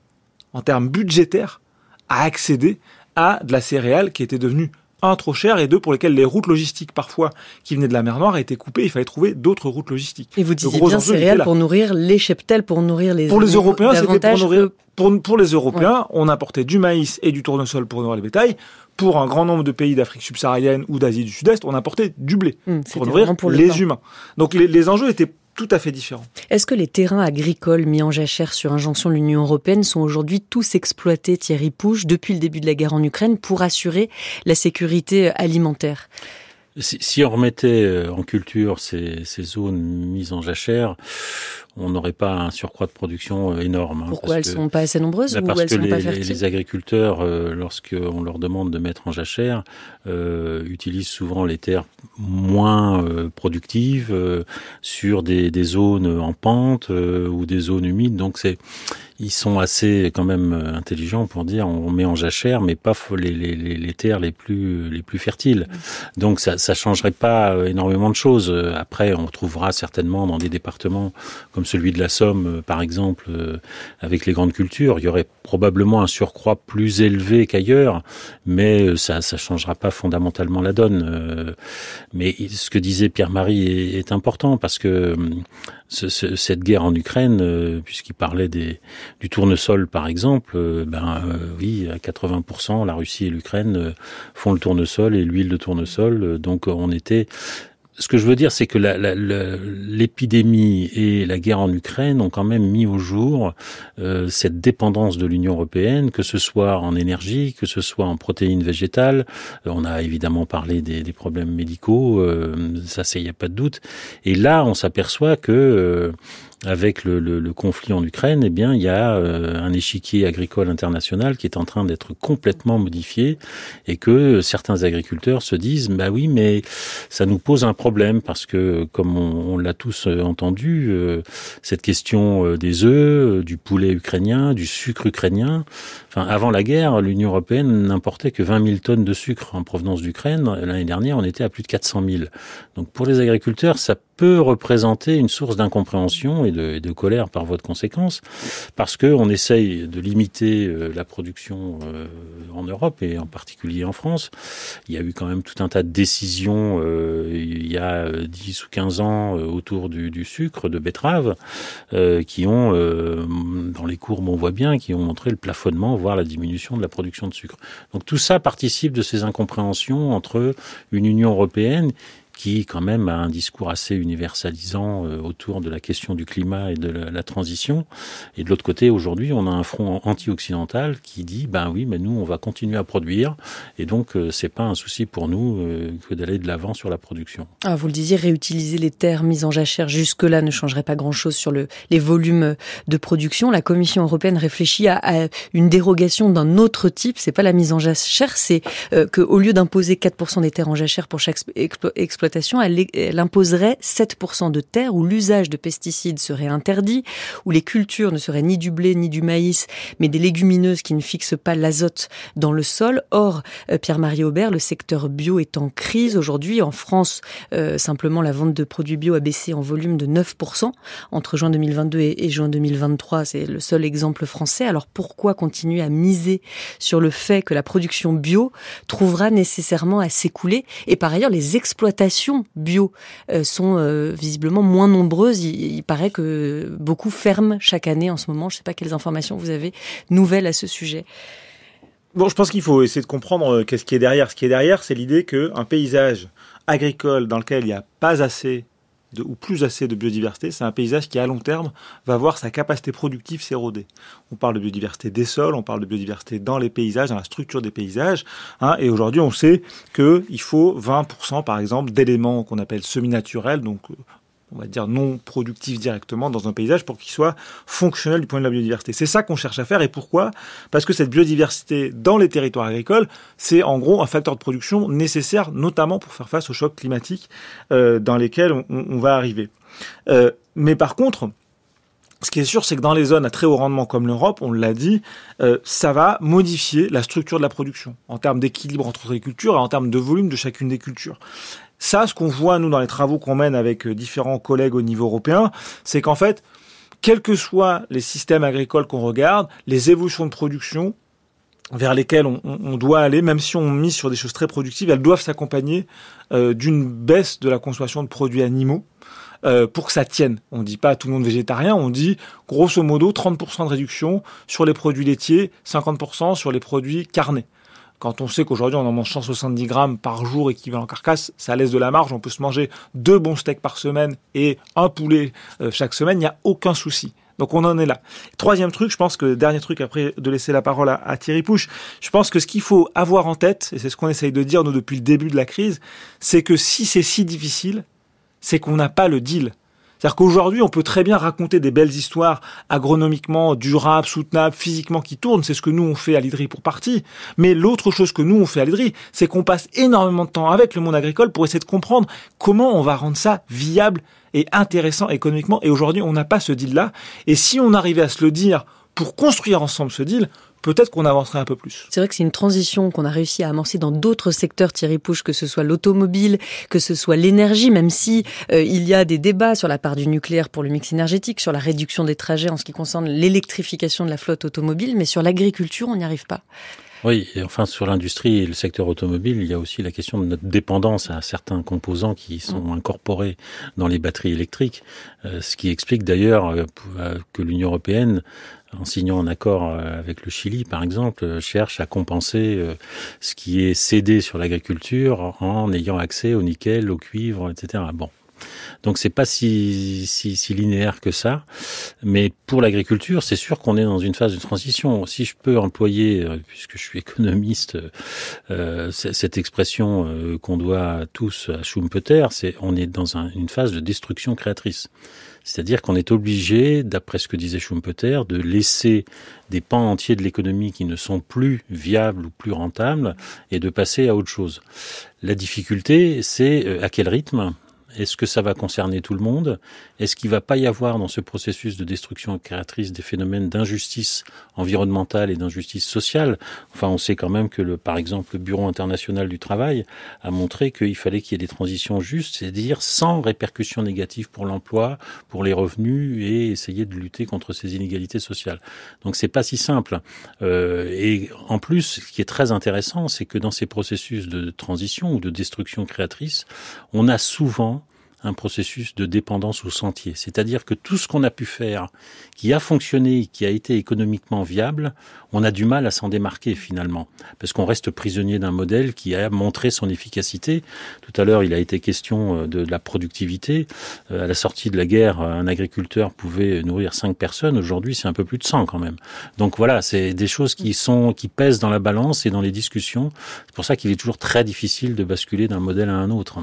Speaker 7: en termes budgétaires à accéder à de la céréale qui était devenue un trop cher et deux pour lesquels les routes logistiques parfois qui venaient de la mer Noire étaient coupées. Il fallait trouver d'autres routes logistiques.
Speaker 1: Et vous disiez bien céréales pour nourrir les cheptels, pour nourrir les.
Speaker 7: Pour les Européens, c'était pour nourrir. Pour, pour, les Européens, on importait du maïs et du tournesol pour nourrir les bétails pour un grand nombre de pays d'Afrique subsaharienne ou d'Asie du Sud-Est, on importait du blé hmm, pour nourrir les humains. Donc les, enjeux étaient tout à fait différents.
Speaker 1: Est-ce que les terrains agricoles mis en jachère sur injonction de l'Union européenne sont aujourd'hui tous exploités, Thierry Pouche, depuis le début de la guerre en Ukraine, pour assurer la sécurité alimentaire?
Speaker 6: Si, on remettait euh, en culture ces, ces zones mises en jachère, on n'aurait pas un surcroît de production euh, énorme.
Speaker 1: Hein, Pourquoi elles ne sont pas assez nombreuses
Speaker 6: bah,
Speaker 1: ou elles
Speaker 6: que
Speaker 1: sont
Speaker 6: les,
Speaker 1: pas fertiles
Speaker 6: les agriculteurs, euh, lorsqu'on leur demande de mettre en jachère, euh, utilisent souvent les terres moins euh, productives sur des, des, zones en pente ou des zones humides. Donc c'est ils sont assez quand même intelligents pour dire on met en jachère, mais pas les, les, les terres les plus les plus fertiles. Donc ça ça changerait pas énormément de choses. Après, on trouvera certainement dans des départements comme celui de la Somme, euh, par exemple, euh, avec les grandes cultures, il y aurait probablement un surcroît plus élevé qu'ailleurs, mais euh, ça ça changera pas fondamentalement la donne. Mais ce que disait Pierre-Marie est, important parce que cette guerre en Ukraine, puisqu'il parlait des, du tournesol par exemple, ben oui, à 80%, la Russie et l'Ukraine font le tournesol et l'huile de tournesol, donc on était ce que je veux dire, c'est que l'épidémie et la guerre en Ukraine ont quand même mis au jour euh, cette dépendance de l'Union européenne, que ce soit en énergie, que ce soit en protéines végétales. Euh, on a évidemment parlé des, des problèmes médicaux, euh, ça, il n'y a pas de doute. Et là, on s'aperçoit que avec le, le, le, conflit en Ukraine, eh bien, il y a euh, un échiquier agricole international qui est en train d'être complètement modifié et que certains agriculteurs se disent, bah oui, mais ça nous pose un problème parce que, comme on, l'a tous euh, entendu, euh, cette question des œufs, du poulet ukrainien, du sucre ukrainien, enfin, avant la guerre, l'Union européenne n'importait que 20 000 tonnes de sucre en provenance d'Ukraine. L'année dernière, on était à plus de 400 000. Donc, pour les agriculteurs, ça peut représenter une source d'incompréhension et de, colère par voie de conséquence, parce que on essaye de limiter euh, la production euh, en Europe et en particulier en France. Il y a eu quand même tout un tas de décisions euh, il y a 10 ou 15 ans autour du, du, sucre de betterave qui ont, dans les courbes on voit bien, qui ont montré le plafonnement, voire la diminution de la production de sucre. Donc tout ça participe de ces incompréhensions entre une Union européenne qui quand même a un discours assez universalisant euh, autour de la question du climat et de la, transition. Et de l'autre côté, aujourd'hui, on a un front anti-occidental qui dit, ben oui, mais nous, on va continuer à produire, et donc euh, c'est pas un souci pour nous euh, que d'aller de l'avant sur la production.
Speaker 1: Ah, vous le disiez, réutiliser les terres mises en jachère jusque-là ne changerait pas grand-chose sur le, les volumes de production. La Commission européenne réfléchit à, une dérogation d'un autre type. C'est pas la mise en jachère, c'est qu'au lieu d'imposer 4% des terres en jachère pour chaque exploitation, elle, imposerait 7% de terres où l'usage de pesticides serait interdit, où les cultures ne seraient ni du blé ni du maïs, mais des légumineuses qui ne fixent pas l'azote dans le sol. Or, euh, Pierre-Marie Aubert, le secteur bio est en crise aujourd'hui. En France, euh, simplement, la vente de produits bio a baissé en volume de 9% entre juin 2022 et, et juin 2023. C'est le seul exemple français. Alors pourquoi continuer à miser sur le fait que la production bio trouvera nécessairement à s'écouler? Et par ailleurs, les exploitations bio euh, sont euh, visiblement moins nombreuses. Il, paraît que beaucoup ferment chaque année en ce moment. Je ne sais pas quelles informations vous avez nouvelles à ce sujet.
Speaker 7: Bon, je pense qu'il faut essayer de comprendre euh, qu'est-ce qui est derrière. Ce qui est derrière, c'est l'idée qu'un paysage agricole dans lequel il n'y a pas assez ou plus assez de biodiversité, c'est un paysage qui à long terme va voir sa capacité productive s'éroder. On parle de biodiversité des sols, on parle de biodiversité dans les paysages, dans la structure des paysages, hein, et aujourd'hui on sait qu'il faut 20% par exemple d'éléments qu'on appelle semi-naturels, donc on va dire non productif directement dans un paysage pour qu'il soit fonctionnel du point de la biodiversité. C'est ça qu'on cherche à faire et pourquoi? Parce que cette biodiversité dans les territoires agricoles, c'est en gros un facteur de production nécessaire notamment pour faire face aux chocs climatiques euh, dans lesquels on, va arriver. Euh, mais par contre, ce qui est sûr, c'est que dans les zones à très haut rendement comme l'Europe, on l'a dit, euh, ça va modifier la structure de la production en termes d'équilibre entre les cultures et en termes de volume de chacune des cultures. Ça, ce qu'on voit, nous, dans les travaux qu'on mène avec euh, différents collègues au niveau européen, c'est qu'en fait, quels que soient les systèmes agricoles qu'on regarde, les évolutions de production vers lesquelles on, doit aller, même si on mise sur des choses très productives, elles doivent s'accompagner euh, d'une baisse de la consommation de produits animaux. Euh, pour que ça tienne. On ne dit pas tout le monde végétarien, on dit grosso modo 30% de réduction sur les produits laitiers, 50% sur les produits carnés. Quand on sait qu'aujourd'hui on en mange 170 grammes par jour équivalent carcasse, ça laisse de la marge. On peut se manger deux bons steaks par semaine et un poulet euh, chaque semaine. Il n'y a aucun souci. Donc on en est là. Troisième truc, je pense que dernier truc après de laisser la parole à, Thierry Pouche, je pense que ce qu'il faut avoir en tête, et c'est ce qu'on essaye de dire nous depuis le début de la crise, c'est que si c'est si difficile, c'est qu'on n'a pas le deal. C'est-à-dire qu'aujourd'hui, on peut très bien raconter des belles histoires agronomiquement durables, soutenables, physiquement qui tournent. C'est ce que nous on fait à l'IDRI pour partie. Mais l'autre chose que nous on fait à l'IDRI, c'est qu'on passe énormément de temps avec le monde agricole pour essayer de comprendre comment on va rendre ça viable et intéressant économiquement. Et aujourd'hui, on n'a pas ce deal-là. Et si on arrivait à se le dire pour construire ensemble ce deal, peut-être qu'on avancerait un peu plus.
Speaker 1: C'est vrai que c'est une transition qu'on a réussi à amorcer dans d'autres secteurs, Thierry Pouche, que ce soit l'automobile, que ce soit l'énergie, même si euh, il y a des débats sur la part du nucléaire pour le mix énergétique, sur la réduction des trajets en ce qui concerne l'électrification de la flotte automobile, mais sur l'agriculture, on n'y arrive pas.
Speaker 6: Oui, et enfin sur l'industrie et le secteur automobile, il y a aussi la question de notre dépendance à certains composants qui sont mm. incorporés dans les batteries électriques, euh, ce qui explique d'ailleurs euh, que l'Union européenne en signant un accord euh, avec le Chili, par exemple, cherche à compenser ce qui est cédé sur l'agriculture en ayant accès au nickel, au cuivre, etc. Bon. Donc c'est pas si, si, si, linéaire que ça. Mais pour l'agriculture, c'est sûr qu'on est dans une phase de transition. Si je peux employer, euh, puisque je suis économiste, euh, cette expression euh, qu'on doit tous à Schumpeter, c'est on est dans une phase de destruction créatrice. C'est-à-dire qu'on est obligé, d'après ce que disait Schumpeter, de laisser des pans entiers de l'économie qui ne sont plus viables ou plus rentables et de passer à autre chose. La difficulté, c'est à quel rythme? Est-ce que ça va concerner tout le monde? Est-ce qu'il va pas y avoir dans ce processus de destruction créatrice des phénomènes d'injustice environnementale et d'injustice sociale? Enfin, on sait quand même que, le, par exemple, le Bureau international du travail a montré qu'il fallait qu'il y ait des transitions justes, c'est-à-dire sans répercussions négatives pour l'emploi, pour les revenus et essayer de lutter contre ces inégalités sociales. Donc c'est pas si simple. Euh, et en plus, ce qui est très intéressant, c'est que dans ces processus de transition ou de destruction créatrice, on a souvent un processus de dépendance au sentier. C'est-à-dire que tout ce qu'on a pu faire, qui a fonctionné, qui a été économiquement viable, on a du mal à s'en démarquer finalement, parce qu'on reste prisonnier d'un modèle qui a montré son efficacité. Tout à l'heure, il a été question euh, de la productivité. Euh, à la sortie de la guerre, un agriculteur pouvait nourrir cinq personnes. Aujourd'hui, c'est un peu plus de 100 quand même. Donc voilà, c'est des choses qui sont qui pèsent dans la balance et dans les discussions. C'est pour ça qu'il est toujours très difficile de basculer d'un modèle à un autre.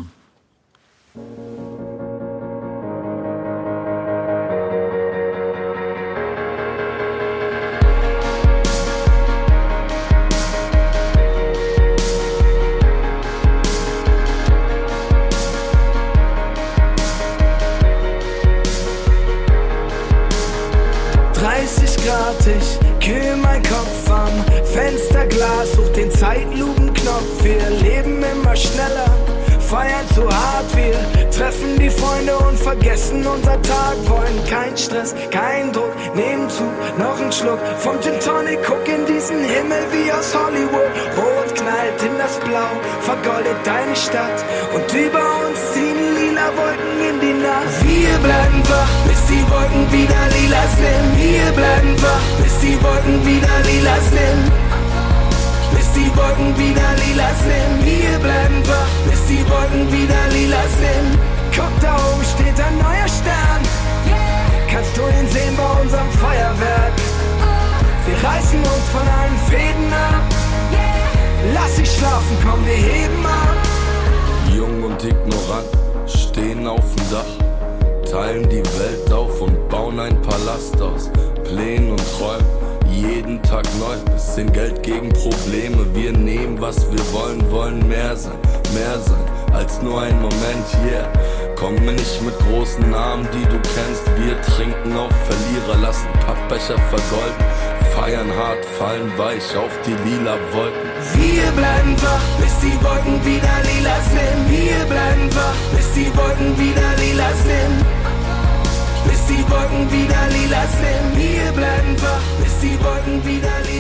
Speaker 10: 30 Grad, ich kühl mein Kopf am Fensterglas, such den Zeitlupenknopf. Wir leben immer schneller feiern zu hart. Wir treffen die Freunde und vergessen unser Tag. Wollen kein Stress, kein Druck, nehmen zu, noch ein Schluck vom Gin Tonic. Guck in diesen Himmel wie aus Hollywood. Rot knallt in das Blau, vergoldet deine Stadt. Und über uns ziehen lila Wolken in die Nacht. Wir bleiben wach, bis die Wolken wieder lila sind. Wir bleiben wach, bis die Wolken wieder lila sind die Wolken wieder lila sind. Wir bleiben wach, bis die Wolken wieder lila sind. Guck, da oben steht ein neuer Stern. Kannst du ihn sehen bei unserem Feuerwerk? Wir reißen uns von allen Fäden ab. Lass dich schlafen, komm, wir heben ab.
Speaker 11: Jung und ignorant stehen auf dem Dach, teilen die Welt auf und bauen ein Palast aus Plänen und Träumen jeden Tag neu. Bisschen Geld gegen Probleme. Wir nehmen, was wir wollen, wollen mehr sein, mehr sein als nur ein Moment, yeah. Komme nicht mit großen Namen, die du kennst. Wir trinken auf Verlierer, lassen Pappbecher vergolden. Feiern hart, fallen weich auf die lila Wolken.
Speaker 10: Wir bleiben wach, bis die Wolken wieder lila sind. Wir bleiben wach, bis die Wolken wieder lila sind.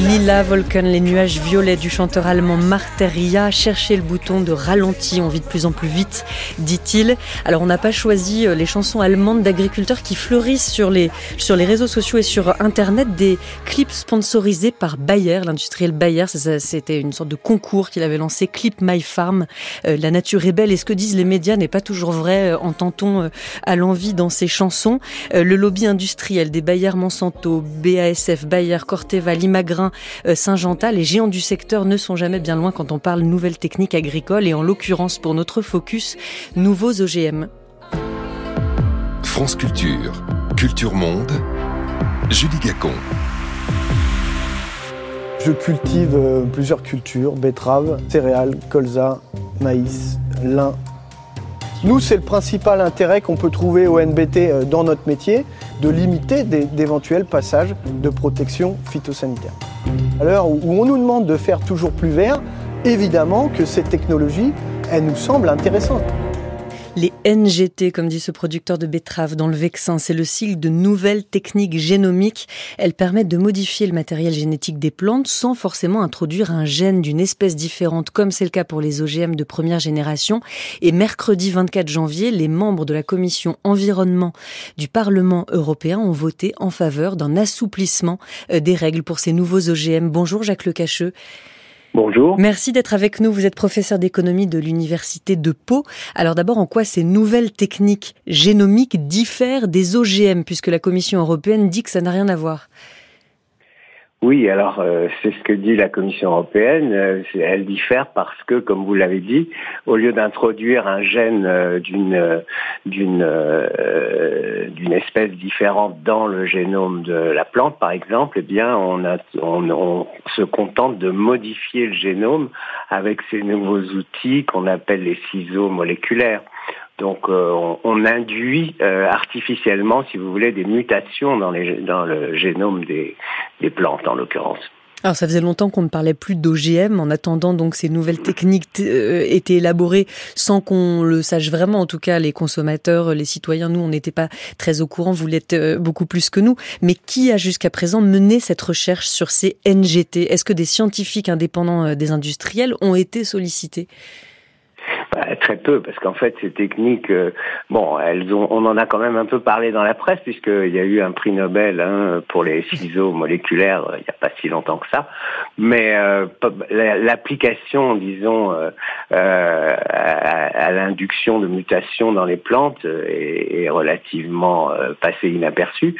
Speaker 10: Lila
Speaker 1: Volcan, les nuages violets du chanteur allemand Marteria, cherchez le bouton de ralenti, on vit de plus en plus vite, dit-il. Alors on n'a pas choisi euh, les chansons allemandes d'agriculteurs qui fleurissent sur les, réseaux sociaux et sur Internet, des clips sponsorisés par Bayer, l'industriel Bayer, c'était une sorte de concours qu'il avait lancé, Clip My Farm, euh, la nature est belle. Et ce que disent les médias n'est pas toujours vrai, euh, entend-on à l'envie dans ces chansons. Le lobby industriel des Bayer Monsanto, BASF, Bayer, Corteva, Limagrin, euh, Saint-Gental, les géants du secteur ne sont jamais bien loin quand on parle nouvelles techniques agricoles et en l'occurrence pour notre focus, nouveaux OGM.
Speaker 12: France Culture, Culture Monde, Julie Gacon.
Speaker 4: Je cultive euh, plusieurs cultures, betteraves, céréales, colza, maïs, lin, nous, c'est le principal intérêt qu'on peut trouver au NBT euh, dans notre métier, de limiter d'éventuels passages de protection phytosanitaire. À l'heure où on nous demande de faire toujours plus vert, évidemment que cette technologie, elle nous semble intéressante.
Speaker 1: Les NGT, comme dit ce producteur de betteraves dans le Vexin, c'est le cycle de nouvelles techniques génomiques. Elles permettent de modifier le matériel génétique des plantes sans forcément introduire un gène d'une espèce différente, comme c'est le cas pour les OGM de première génération. Et mercredi 24 janvier, les membres de la commission environnement du Parlement européen ont voté en faveur d'un assouplissement euh, des règles pour ces nouveaux OGM. Bonjour Jacques Lecacheux.
Speaker 13: Bonjour.
Speaker 1: Merci d'être avec nous. Vous êtes professeur d'économie de l'Université de Pau. Alors d'abord, en quoi ces nouvelles techniques génomiques diffèrent des OGM, puisque la Commission européenne dit que ça n'a rien à voir?
Speaker 13: Oui, alors euh, c'est ce que dit la Commission européenne. Euh, elle diffère parce que, comme vous l'avez dit, au lieu d'introduire un gène euh, d'une d'une d'une espèce différente dans le génome de la plante, par exemple, eh bien, on, se contente de modifier le génome avec ces nouveaux outils qu'on appelle les ciseaux moléculaires. Donc euh, on, induit euh, artificiellement, si vous voulez, des mutations dans, le génome des, plantes en l'occurrence.
Speaker 1: Alors ça faisait longtemps qu'on ne parlait plus d'OGM. En attendant donc ces nouvelles techniques euh, étaient élaborées sans qu'on le sache vraiment. En tout cas, les consommateurs, les citoyens, nous, on n'était pas très au courant. Vous l'êtes beaucoup plus que nous. Mais qui a jusqu'à présent mené cette recherche sur ces NGT Est-ce que des scientifiques indépendants des industriels ont été sollicités?
Speaker 13: Très peu, parce qu'en fait, ces techniques, euh, bon, elles ont, on en a quand même un peu parlé dans la presse, puisqu'il y a eu un prix Nobel hein, pour les ciseaux moléculaires il n'y a pas si longtemps que ça. Mais euh, l'application, disons, euh, à, l'induction de mutations dans les plantes est, relativement passée inaperçue.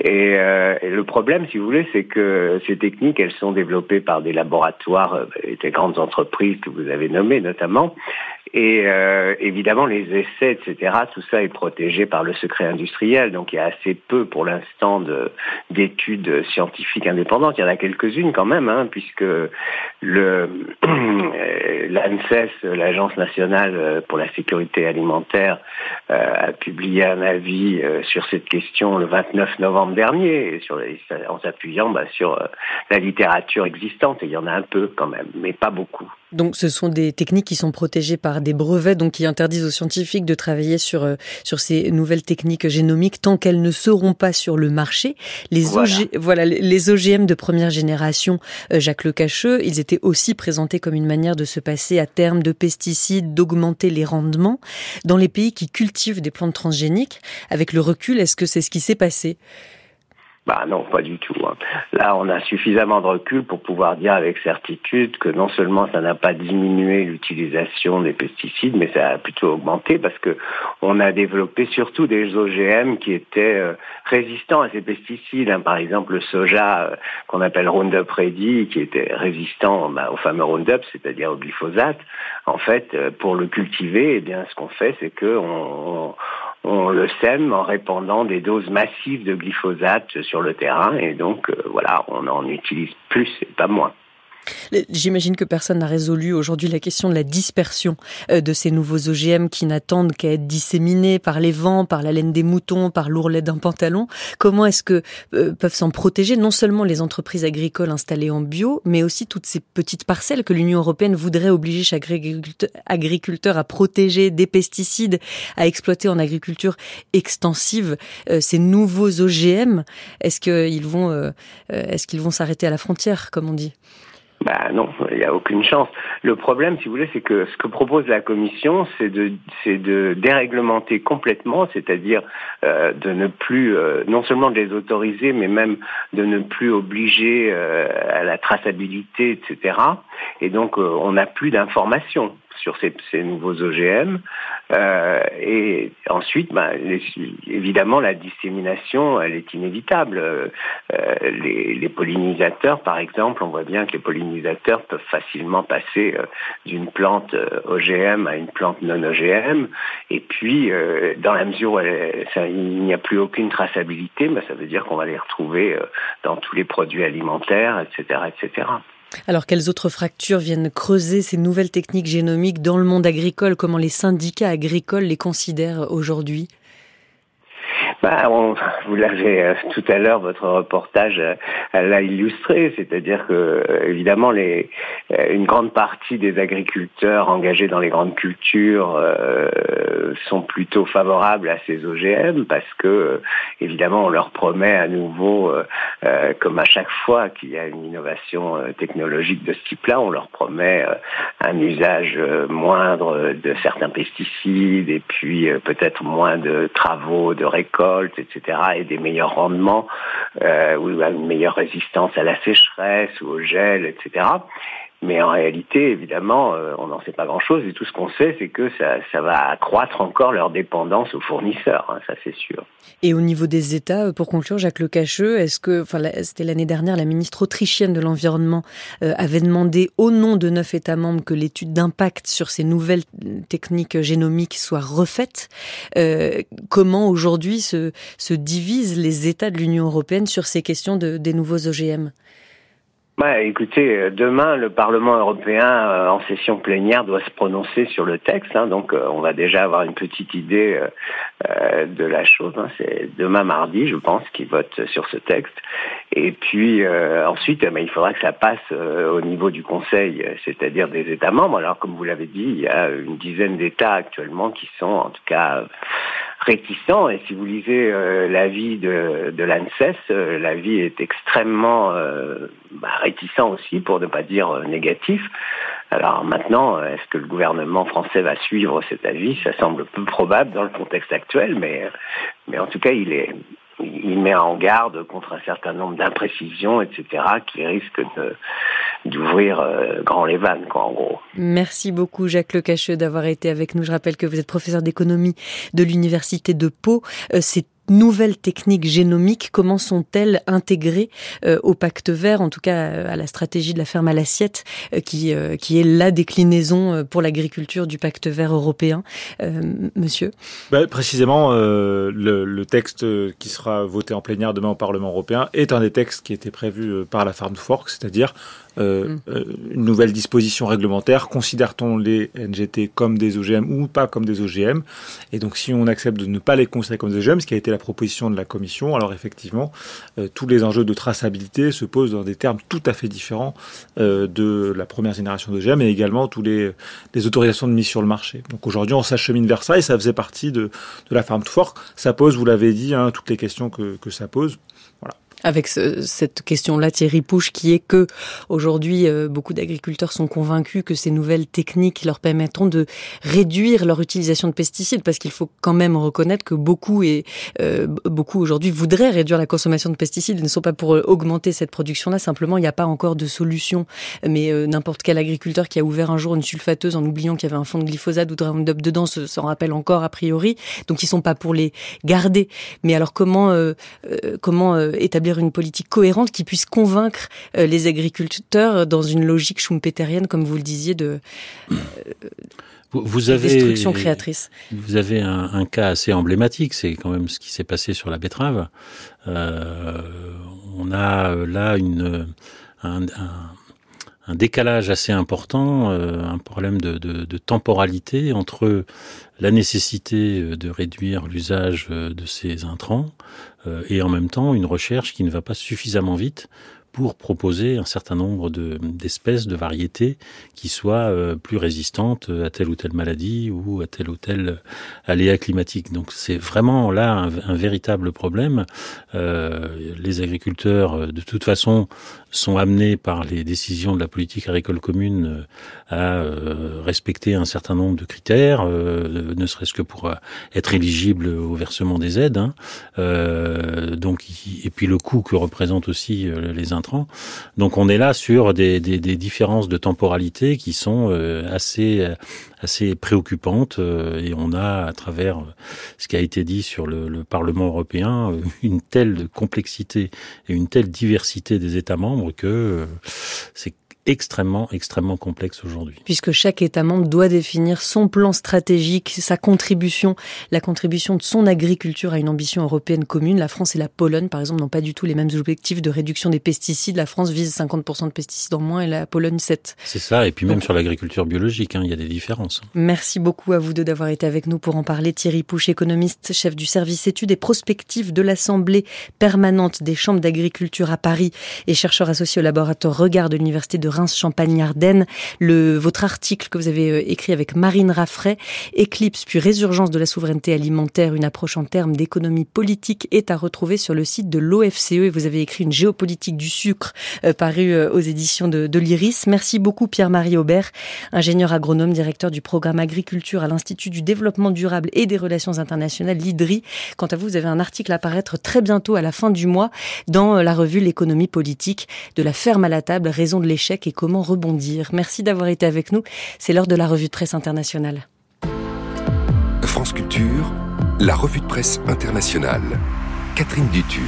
Speaker 13: Et, euh, le problème, si vous voulez, c'est que ces techniques, elles sont développées par des laboratoires euh, des grandes entreprises que vous avez nommées notamment, et euh, évidemment, les essais, etc., tout ça est protégé par le secret industriel. Donc il y a assez peu pour l'instant d'études scientifiques indépendantes. Il y en a quelques-unes quand même, hein, puisque l'ANSES, l'Agence nationale pour la sécurité alimentaire, euh, a publié un avis euh, sur cette question le 29 novembre dernier, en s'appuyant bah, sur euh, la littérature existante. Et il y en a un peu quand même, mais pas beaucoup.
Speaker 1: Donc ce sont des techniques qui sont protégées par des brevets, donc qui interdisent aux scientifiques de travailler sur euh, sur ces nouvelles techniques génomiques tant qu'elles ne seront pas sur le marché. Les voilà, les OGM de première génération, euh, Jacques Lecacheux, ils étaient aussi présentés comme une manière de se passer à terme de pesticides, d'augmenter les rendements dans les pays qui cultivent des plantes transgéniques. Avec le recul, est-ce que c'est ce qui s'est passé?
Speaker 13: Bah non, pas du tout. Hein. Là, on a suffisamment de recul pour pouvoir dire avec certitude que non seulement ça n'a pas diminué l'utilisation des pesticides, mais ça a plutôt augmenté parce que on a développé surtout des OGM qui étaient euh, résistants à ces pesticides. Hein. Par exemple, le soja euh, qu'on appelle Roundup Ready, qui était résistant bah, au fameux Roundup, c'est-à-dire au glyphosate. En fait, euh, pour le cultiver, eh bien, ce qu'on fait, c'est que on, on le sème en répandant des doses massives de glyphosate sur le terrain et donc euh, voilà, on en utilise plus et pas moins.
Speaker 1: J'imagine que personne n'a résolu aujourd'hui la question de la dispersion euh, de ces nouveaux OGM qui n'attendent qu'à être disséminés par les vents, par la laine des moutons, par l'ourlet d'un pantalon. Comment est-ce que euh, peuvent s'en protéger non seulement les entreprises agricoles installées en bio, mais aussi toutes ces petites parcelles que l'Union européenne voudrait obliger chaque agriculteur à protéger des pesticides, à exploiter en agriculture extensive euh, ces nouveaux OGM Est-ce qu'ils vont, est-ce qu'ils vont s'arrêter à la frontière, comme on dit?
Speaker 13: Bah non, il n'y a aucune chance. Le problème, si vous voulez, c'est que ce que propose la Commission, c'est de, de déréglementer complètement, c'est-à-dire euh, de ne plus, euh, non seulement de les autoriser, mais même de ne plus obliger euh, à la traçabilité, etc. Et donc, on n'a plus d'informations sur ces, nouveaux OGM. Euh, et ensuite, ben, évidemment, la dissémination, elle est inévitable. Euh, les, les, pollinisateurs, par exemple, on voit bien que les pollinisateurs peuvent facilement passer euh, d'une plante OGM à une plante non OGM. Et puis, dans la mesure où il n'y a plus aucune traçabilité, ben, ça veut dire qu'on va les retrouver dans tous les produits alimentaires, etc., etc.
Speaker 1: Alors, quelles autres fractures viennent creuser ces nouvelles techniques génomiques dans le monde agricole? Comment les syndicats agricoles les considèrent aujourd'hui?
Speaker 13: Bah, vous l'avez euh, tout à l'heure, votre reportage euh, l'a illustré, c'est-à-dire que euh, évidemment une grande partie des agriculteurs engagés dans les grandes cultures sont plutôt favorables à ces OGM parce que évidemment on leur promet à nouveau, comme à chaque fois qu'il y a une innovation technologique de ce type-là, on leur promet un usage moindre de certains pesticides et puis peut-être moins de travaux de récolte etc., et des meilleurs rendements, euh, ou une meilleure résistance à la sécheresse ou au gel, etc. Mais en réalité, évidemment, euh, on n'en sait pas grand-chose et tout ce qu'on sait, c'est que ça, ça, va accroître encore leur dépendance aux fournisseurs, hein, ça c'est sûr.
Speaker 1: Et au niveau des États, euh, pour conclure, Jacques Lecacheux, est-ce que, enfin, c'était l'année dernière, la ministre autrichienne de l'environnement euh, avait demandé au nom de neuf États membres que l'étude d'impact sur ces nouvelles techniques génomiques soit refaite. comment aujourd'hui se, se divisent les États de l'Union européenne sur ces questions de, des nouveaux OGM
Speaker 13: bah, écoutez, euh, demain, le Parlement européen, euh, en session plénière, doit se prononcer sur le texte. Hein, donc, euh, on va déjà avoir une petite idée de la chose. Hein. C'est demain mardi, je pense, qu'ils votent sur ce texte. Et puis ensuite, ben, il faudra que ça passe au niveau du Conseil, c'est-à-dire des États membres. Alors comme vous l'avez dit, il y a une dizaine d'États actuellement qui sont en tout cas réticents. Et si vous lisez l'avis de, de l'ANSES, l'avis est extrêmement bah, réticent aussi, pour ne pas dire négatif. Alors maintenant, est-ce que le gouvernement français va suivre cet avis? Ça semble peu probable dans le contexte actuel, mais, mais en tout cas, il est, il met en garde contre un certain nombre d'imprécisions, etc., qui risquent d'ouvrir euh, grand les vannes, quoi, en gros.
Speaker 1: Merci beaucoup, Jacques Lecacheux, d'avoir été avec nous. Je rappelle que vous êtes professeur d'économie de l'Université de Pau. Euh, nouvelles techniques génomiques, comment sont-elles intégrées euh, au pacte vert, en tout cas euh, à la stratégie de la ferme à l'assiette, euh, qui, qui est la déclinaison pour l'agriculture du pacte vert européen, monsieur?
Speaker 7: Bah, Précisément, le, le, texte qui sera voté en plénière demain au Parlement européen est un des textes qui était prévu par la Farm Fork, c'est-à-dire euh, mm. une nouvelle disposition réglementaire. Considère-t-on les NGT comme des OGM ou pas comme des OGM Et donc, si on accepte de ne pas les considérer comme des OGM, ce qui a été la proposition de la Commission, alors effectivement, euh, tous les enjeux de traçabilité se posent dans des termes tout à fait différents euh, de la première génération d'OGM et également tous les, autorisations de mise sur le marché. Donc aujourd'hui, on s'achemine vers ça et ça faisait partie de, la Farm to Fork. Ça pose, vous l'avez dit, hein, toutes les questions que, que ça pose
Speaker 1: avec cette question-là, Thierry Pouche, qui est que aujourd'hui, euh, beaucoup d'agriculteurs sont convaincus que ces nouvelles techniques leur permettront de réduire leur utilisation de pesticides, parce qu'il faut quand même reconnaître que beaucoup et euh, beaucoup aujourd'hui voudraient réduire la consommation de pesticides, ils ne sont pas pour euh, augmenter cette production-là. Simplement, il n'y a pas encore de solution. Mais n'importe quel agriculteur qui a ouvert un jour une sulfateuse en oubliant qu'il y avait un fond de glyphosate ou de Roundup dedans s'en rappelle encore a priori. Donc, ils sont pas pour les garder. Mais alors, comment comment établir une politique cohérente qui puisse convaincre euh, les agriculteurs dans une logique schumpeterienne, comme vous le disiez, de
Speaker 6: vous avez, destruction créatrice. Vous avez un, cas assez emblématique, c'est quand même ce qui s'est passé sur la betterave. Euh, on a euh, là une, un, décalage assez important, un problème de, temporalité entre la nécessité de réduire l'usage de ces intrants euh, et en même temps une recherche qui ne va pas suffisamment vite pour proposer un certain nombre d'espèces, de, variétés qui soient euh, plus résistantes à telle ou telle maladie ou à tel ou tel aléa climatique. Donc c'est vraiment là un, véritable problème. Euh, les agriculteurs, de toute façon, sont amenés par les décisions de la politique agricole commune à respecter un certain nombre de critères, ne serait-ce que pour être éligible au versement des aides. Hein. donc et puis le coût que représentent aussi les donc on est là sur des, différences de temporalité qui sont euh, assez assez préoccupantes euh, et on a à travers ce qui a été dit sur le, le Parlement européen euh, une telle complexité et une telle diversité des États membres que c'est extrêmement, extrêmement complexe aujourd'hui.
Speaker 1: Puisque chaque État membre doit définir son plan stratégique, sa contribution, la contribution de son agriculture à une ambition européenne commune. La France et la Pologne, par exemple, n'ont pas du tout les mêmes objectifs de réduction des pesticides. La France vise 50% de pesticides en moins et la Pologne 7.
Speaker 6: C'est ça, et puis même sur l'agriculture biologique, hein, il y a des différences.
Speaker 1: Merci beaucoup à vous deux d'avoir été avec nous pour en parler. Thierry Pouche, économiste, chef du service études et prospectives de l'Assemblée permanente des chambres d'agriculture à Paris et chercheur associé au laboratoire Regard de l'Université de Reims-Champagne-Ardenne. Le, votre article que vous avez euh, écrit avec Marine Raffray, Éclipse puis résurgence de la souveraineté alimentaire, une approche en termes d'économie politique est à retrouver sur le site de l'OFCE et vous avez écrit une géopolitique du sucre euh, paru euh, aux éditions de, de l'Iris. Merci beaucoup Pierre-Marie Aubert, ingénieur agronome, directeur du programme agriculture à l'Institut du développement durable et des relations internationales, l'IDRI. Quant à vous, vous avez un article à paraître très bientôt à la fin du mois dans la revue L'économie politique de la ferme à la table, raison de l'échec et comment rebondir. Merci d'avoir été avec nous. C'est l'heure de la revue de presse internationale.
Speaker 12: France Culture, la revue de presse internationale. Catherine Dutu.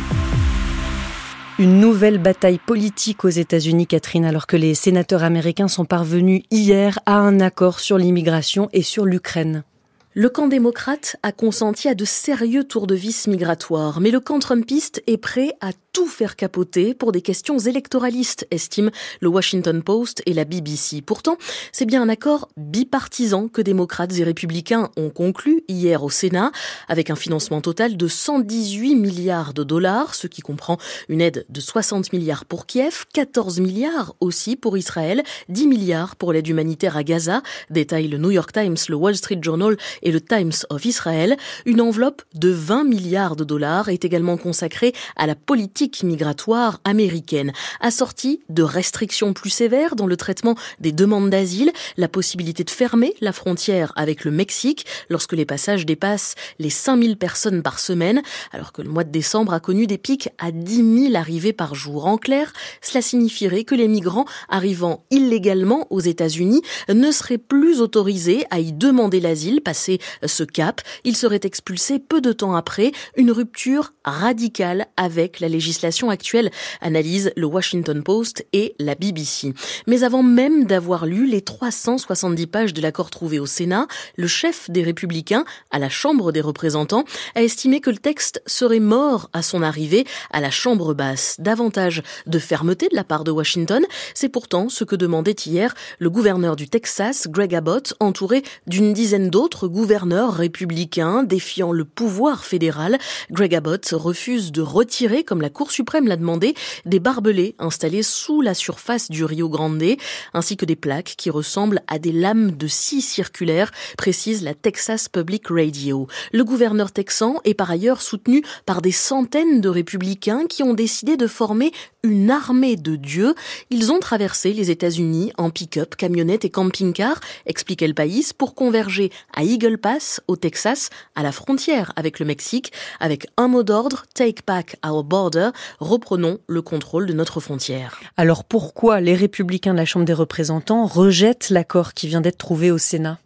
Speaker 1: Une nouvelle bataille politique aux États-Unis, Catherine, alors que les sénateurs américains sont parvenus hier à un accord sur l'immigration et sur l'Ukraine.
Speaker 14: Le camp démocrate a consenti à de sérieux tours de vis migratoires, mais le camp trumpiste est prêt à tout faire capoter pour des questions électoralistes, estiment le Washington Post et la BBC. Pourtant, c'est bien un accord bipartisan que démocrates et républicains ont conclu hier au Sénat, avec un financement total de 118 milliards de dollars, ce qui comprend une aide de 60 milliards pour Kiev, 14 milliards aussi pour Israël, 10 milliards pour l'aide humanitaire à Gaza, détaille le New York Times, le Wall Street Journal et le Times of Israel. Une enveloppe de 20 milliards de dollars est également consacrée à la politique migratoire américaine, assortie de restrictions plus sévères dans le traitement des demandes d'asile, la possibilité de fermer la frontière avec le Mexique lorsque les passages dépassent les 5000 personnes par semaine, alors que le mois de décembre a connu des pics à 10 000 arrivées par jour. En clair, cela signifierait que les migrants arrivant illégalement aux États-Unis ne seraient plus autorisés à y demander l'asile, ce cap. Il serait expulsé peu de temps après, une rupture radicale avec la législation actuelle, analyse le Washington Post et la BBC. Mais avant même d'avoir lu les 370 pages de l'accord trouvé au Sénat, le chef des Républicains, à la Chambre des représentants, a estimé que le texte serait mort à son arrivée à la Chambre basse. Davantage de fermeté de la part de Washington, c'est pourtant ce que demandait hier le gouverneur du Texas, Greg Abbott, entouré d'une dizaine d'autres gouverneur républicain défiant le pouvoir fédéral, Greg Abbott refuse de retirer, comme la Cour suprême l'a demandé, des barbelés installés sous la surface du Rio Grande, ainsi que des plaques qui ressemblent à des lames de scie circulaires, précise la Texas Public Radio. Le gouverneur texan est par ailleurs soutenu par des centaines de républicains qui ont décidé de former une armée de dieux. Ils ont traversé les États-Unis en pick-up, camionnette et camping-car, expliquait le pays, pour converger à Eagle au Texas, à la frontière avec le Mexique, avec un mot d'ordre, Take back our border, reprenons le contrôle de notre frontière. Alors pourquoi les républicains de la Chambre des représentants rejettent l'accord qui vient d'être trouvé au Sénat?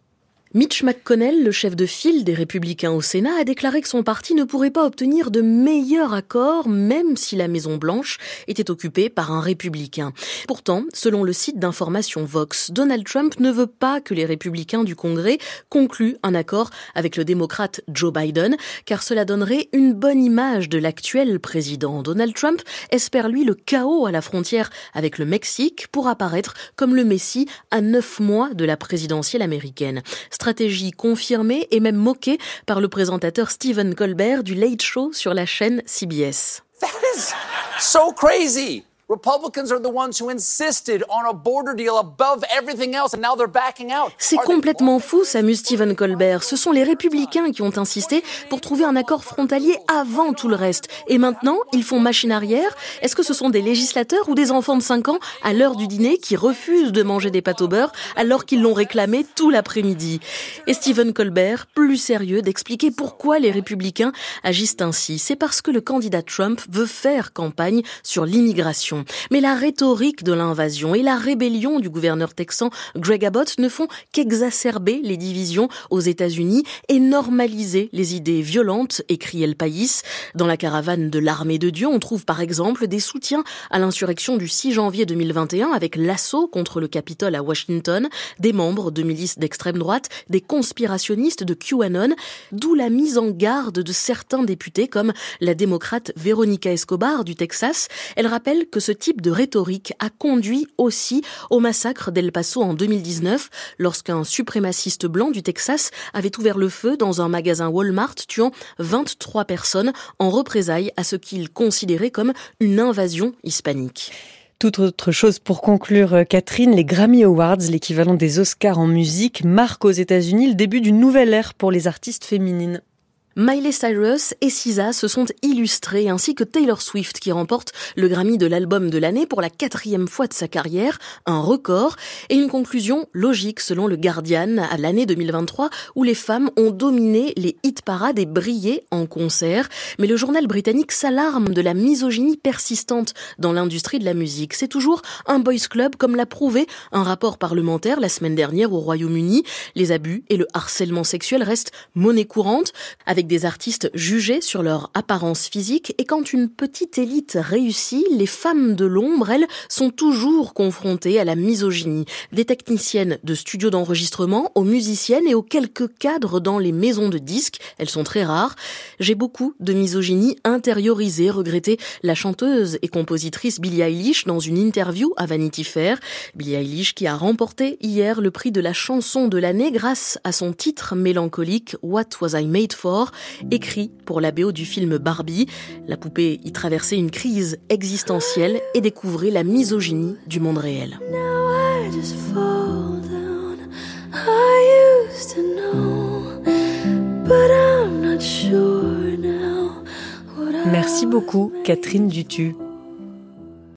Speaker 14: Mitch McConnell, le chef de file des républicains au Sénat, a déclaré que son parti ne pourrait pas obtenir de meilleur accord même si la Maison Blanche était occupée par un républicain. Pourtant, selon le site d'information Vox, Donald Trump ne veut pas que les républicains du Congrès concluent un accord avec le démocrate Joe Biden, car cela donnerait une bonne image de l'actuel président. Donald Trump espère lui le chaos à la frontière avec le Mexique pour apparaître comme le messie à neuf mois de la présidentielle américaine stratégie confirmée et même moquée par le présentateur Stephen Colbert du Late Show sur la chaîne CBS.
Speaker 15: That is so crazy. Republicans are the ones who insisted on a border deal above everything else and now they're backing out.
Speaker 14: C'est complètement fou, s'amuse Stephen Colbert. Ce sont les républicains qui ont insisté pour trouver un accord frontalier avant tout le reste. Et maintenant, ils font machine arrière. Est-ce que ce sont des législateurs ou des enfants de 5 ans à l'heure du dîner qui refusent de manger des pâtes au beurre alors qu'ils l'ont réclamé tout l'après-midi? Et Stephen Colbert, plus sérieux, d'expliquer pourquoi les républicains agissent ainsi. C'est parce que le candidat Trump veut faire campagne sur l'immigration. Mais la rhétorique de l'invasion et la rébellion du gouverneur texan Greg Abbott ne font qu'exacerber les divisions aux États-Unis et normaliser les idées violentes, écrit El País. Dans la caravane de l'armée de Dieu, on trouve par exemple des soutiens à l'insurrection du 6 janvier 2021 avec l'assaut contre le Capitole à Washington, des membres de milices d'extrême droite, des conspirationnistes de QAnon, d'où la mise en garde de certains députés comme la démocrate Veronica Escobar du Texas. Elle rappelle que ce ce type de rhétorique a conduit aussi au massacre d'El Paso en 2019, lorsqu'un suprémaciste blanc du Texas avait ouvert le feu dans un magasin Walmart, tuant 23 personnes en représailles à ce qu'il considérait comme une invasion hispanique. Toute autre chose pour conclure, Catherine, les Grammy Awards, l'équivalent des Oscars en musique, marquent aux États-Unis le début d'une nouvelle ère pour les artistes féminines. Miley Cyrus et SZA se sont illustrés, ainsi que Taylor Swift qui remporte le Grammy de l'album de l'année pour la quatrième fois de sa carrière, un record, et une conclusion logique selon le Guardian à l'année 2023 où les femmes ont dominé les hit parades et brillé en concert. Mais le journal britannique s'alarme de la misogynie persistante dans l'industrie de la musique. C'est toujours un boys club comme l'a prouvé un rapport parlementaire la semaine dernière au Royaume-Uni. Les abus et le harcèlement sexuel restent monnaie courante des artistes jugés sur leur apparence physique et quand une petite élite réussit, les femmes de l'ombre, elles, sont toujours confrontées à la misogynie. Des techniciennes de studios d'enregistrement aux musiciennes et aux quelques cadres dans les maisons de disques, elles sont très rares. J'ai beaucoup de misogynie intériorisée, regrettait la chanteuse et compositrice Billie Eilish dans une interview à Vanity Fair. Billie Eilish qui a remporté hier le prix de la chanson de l'année grâce à son titre mélancolique What Was I Made For, écrit pour la BO du film Barbie. La poupée y traversait une crise existentielle et découvrait la misogynie du monde réel.
Speaker 1: Merci beaucoup, Catherine Dutu.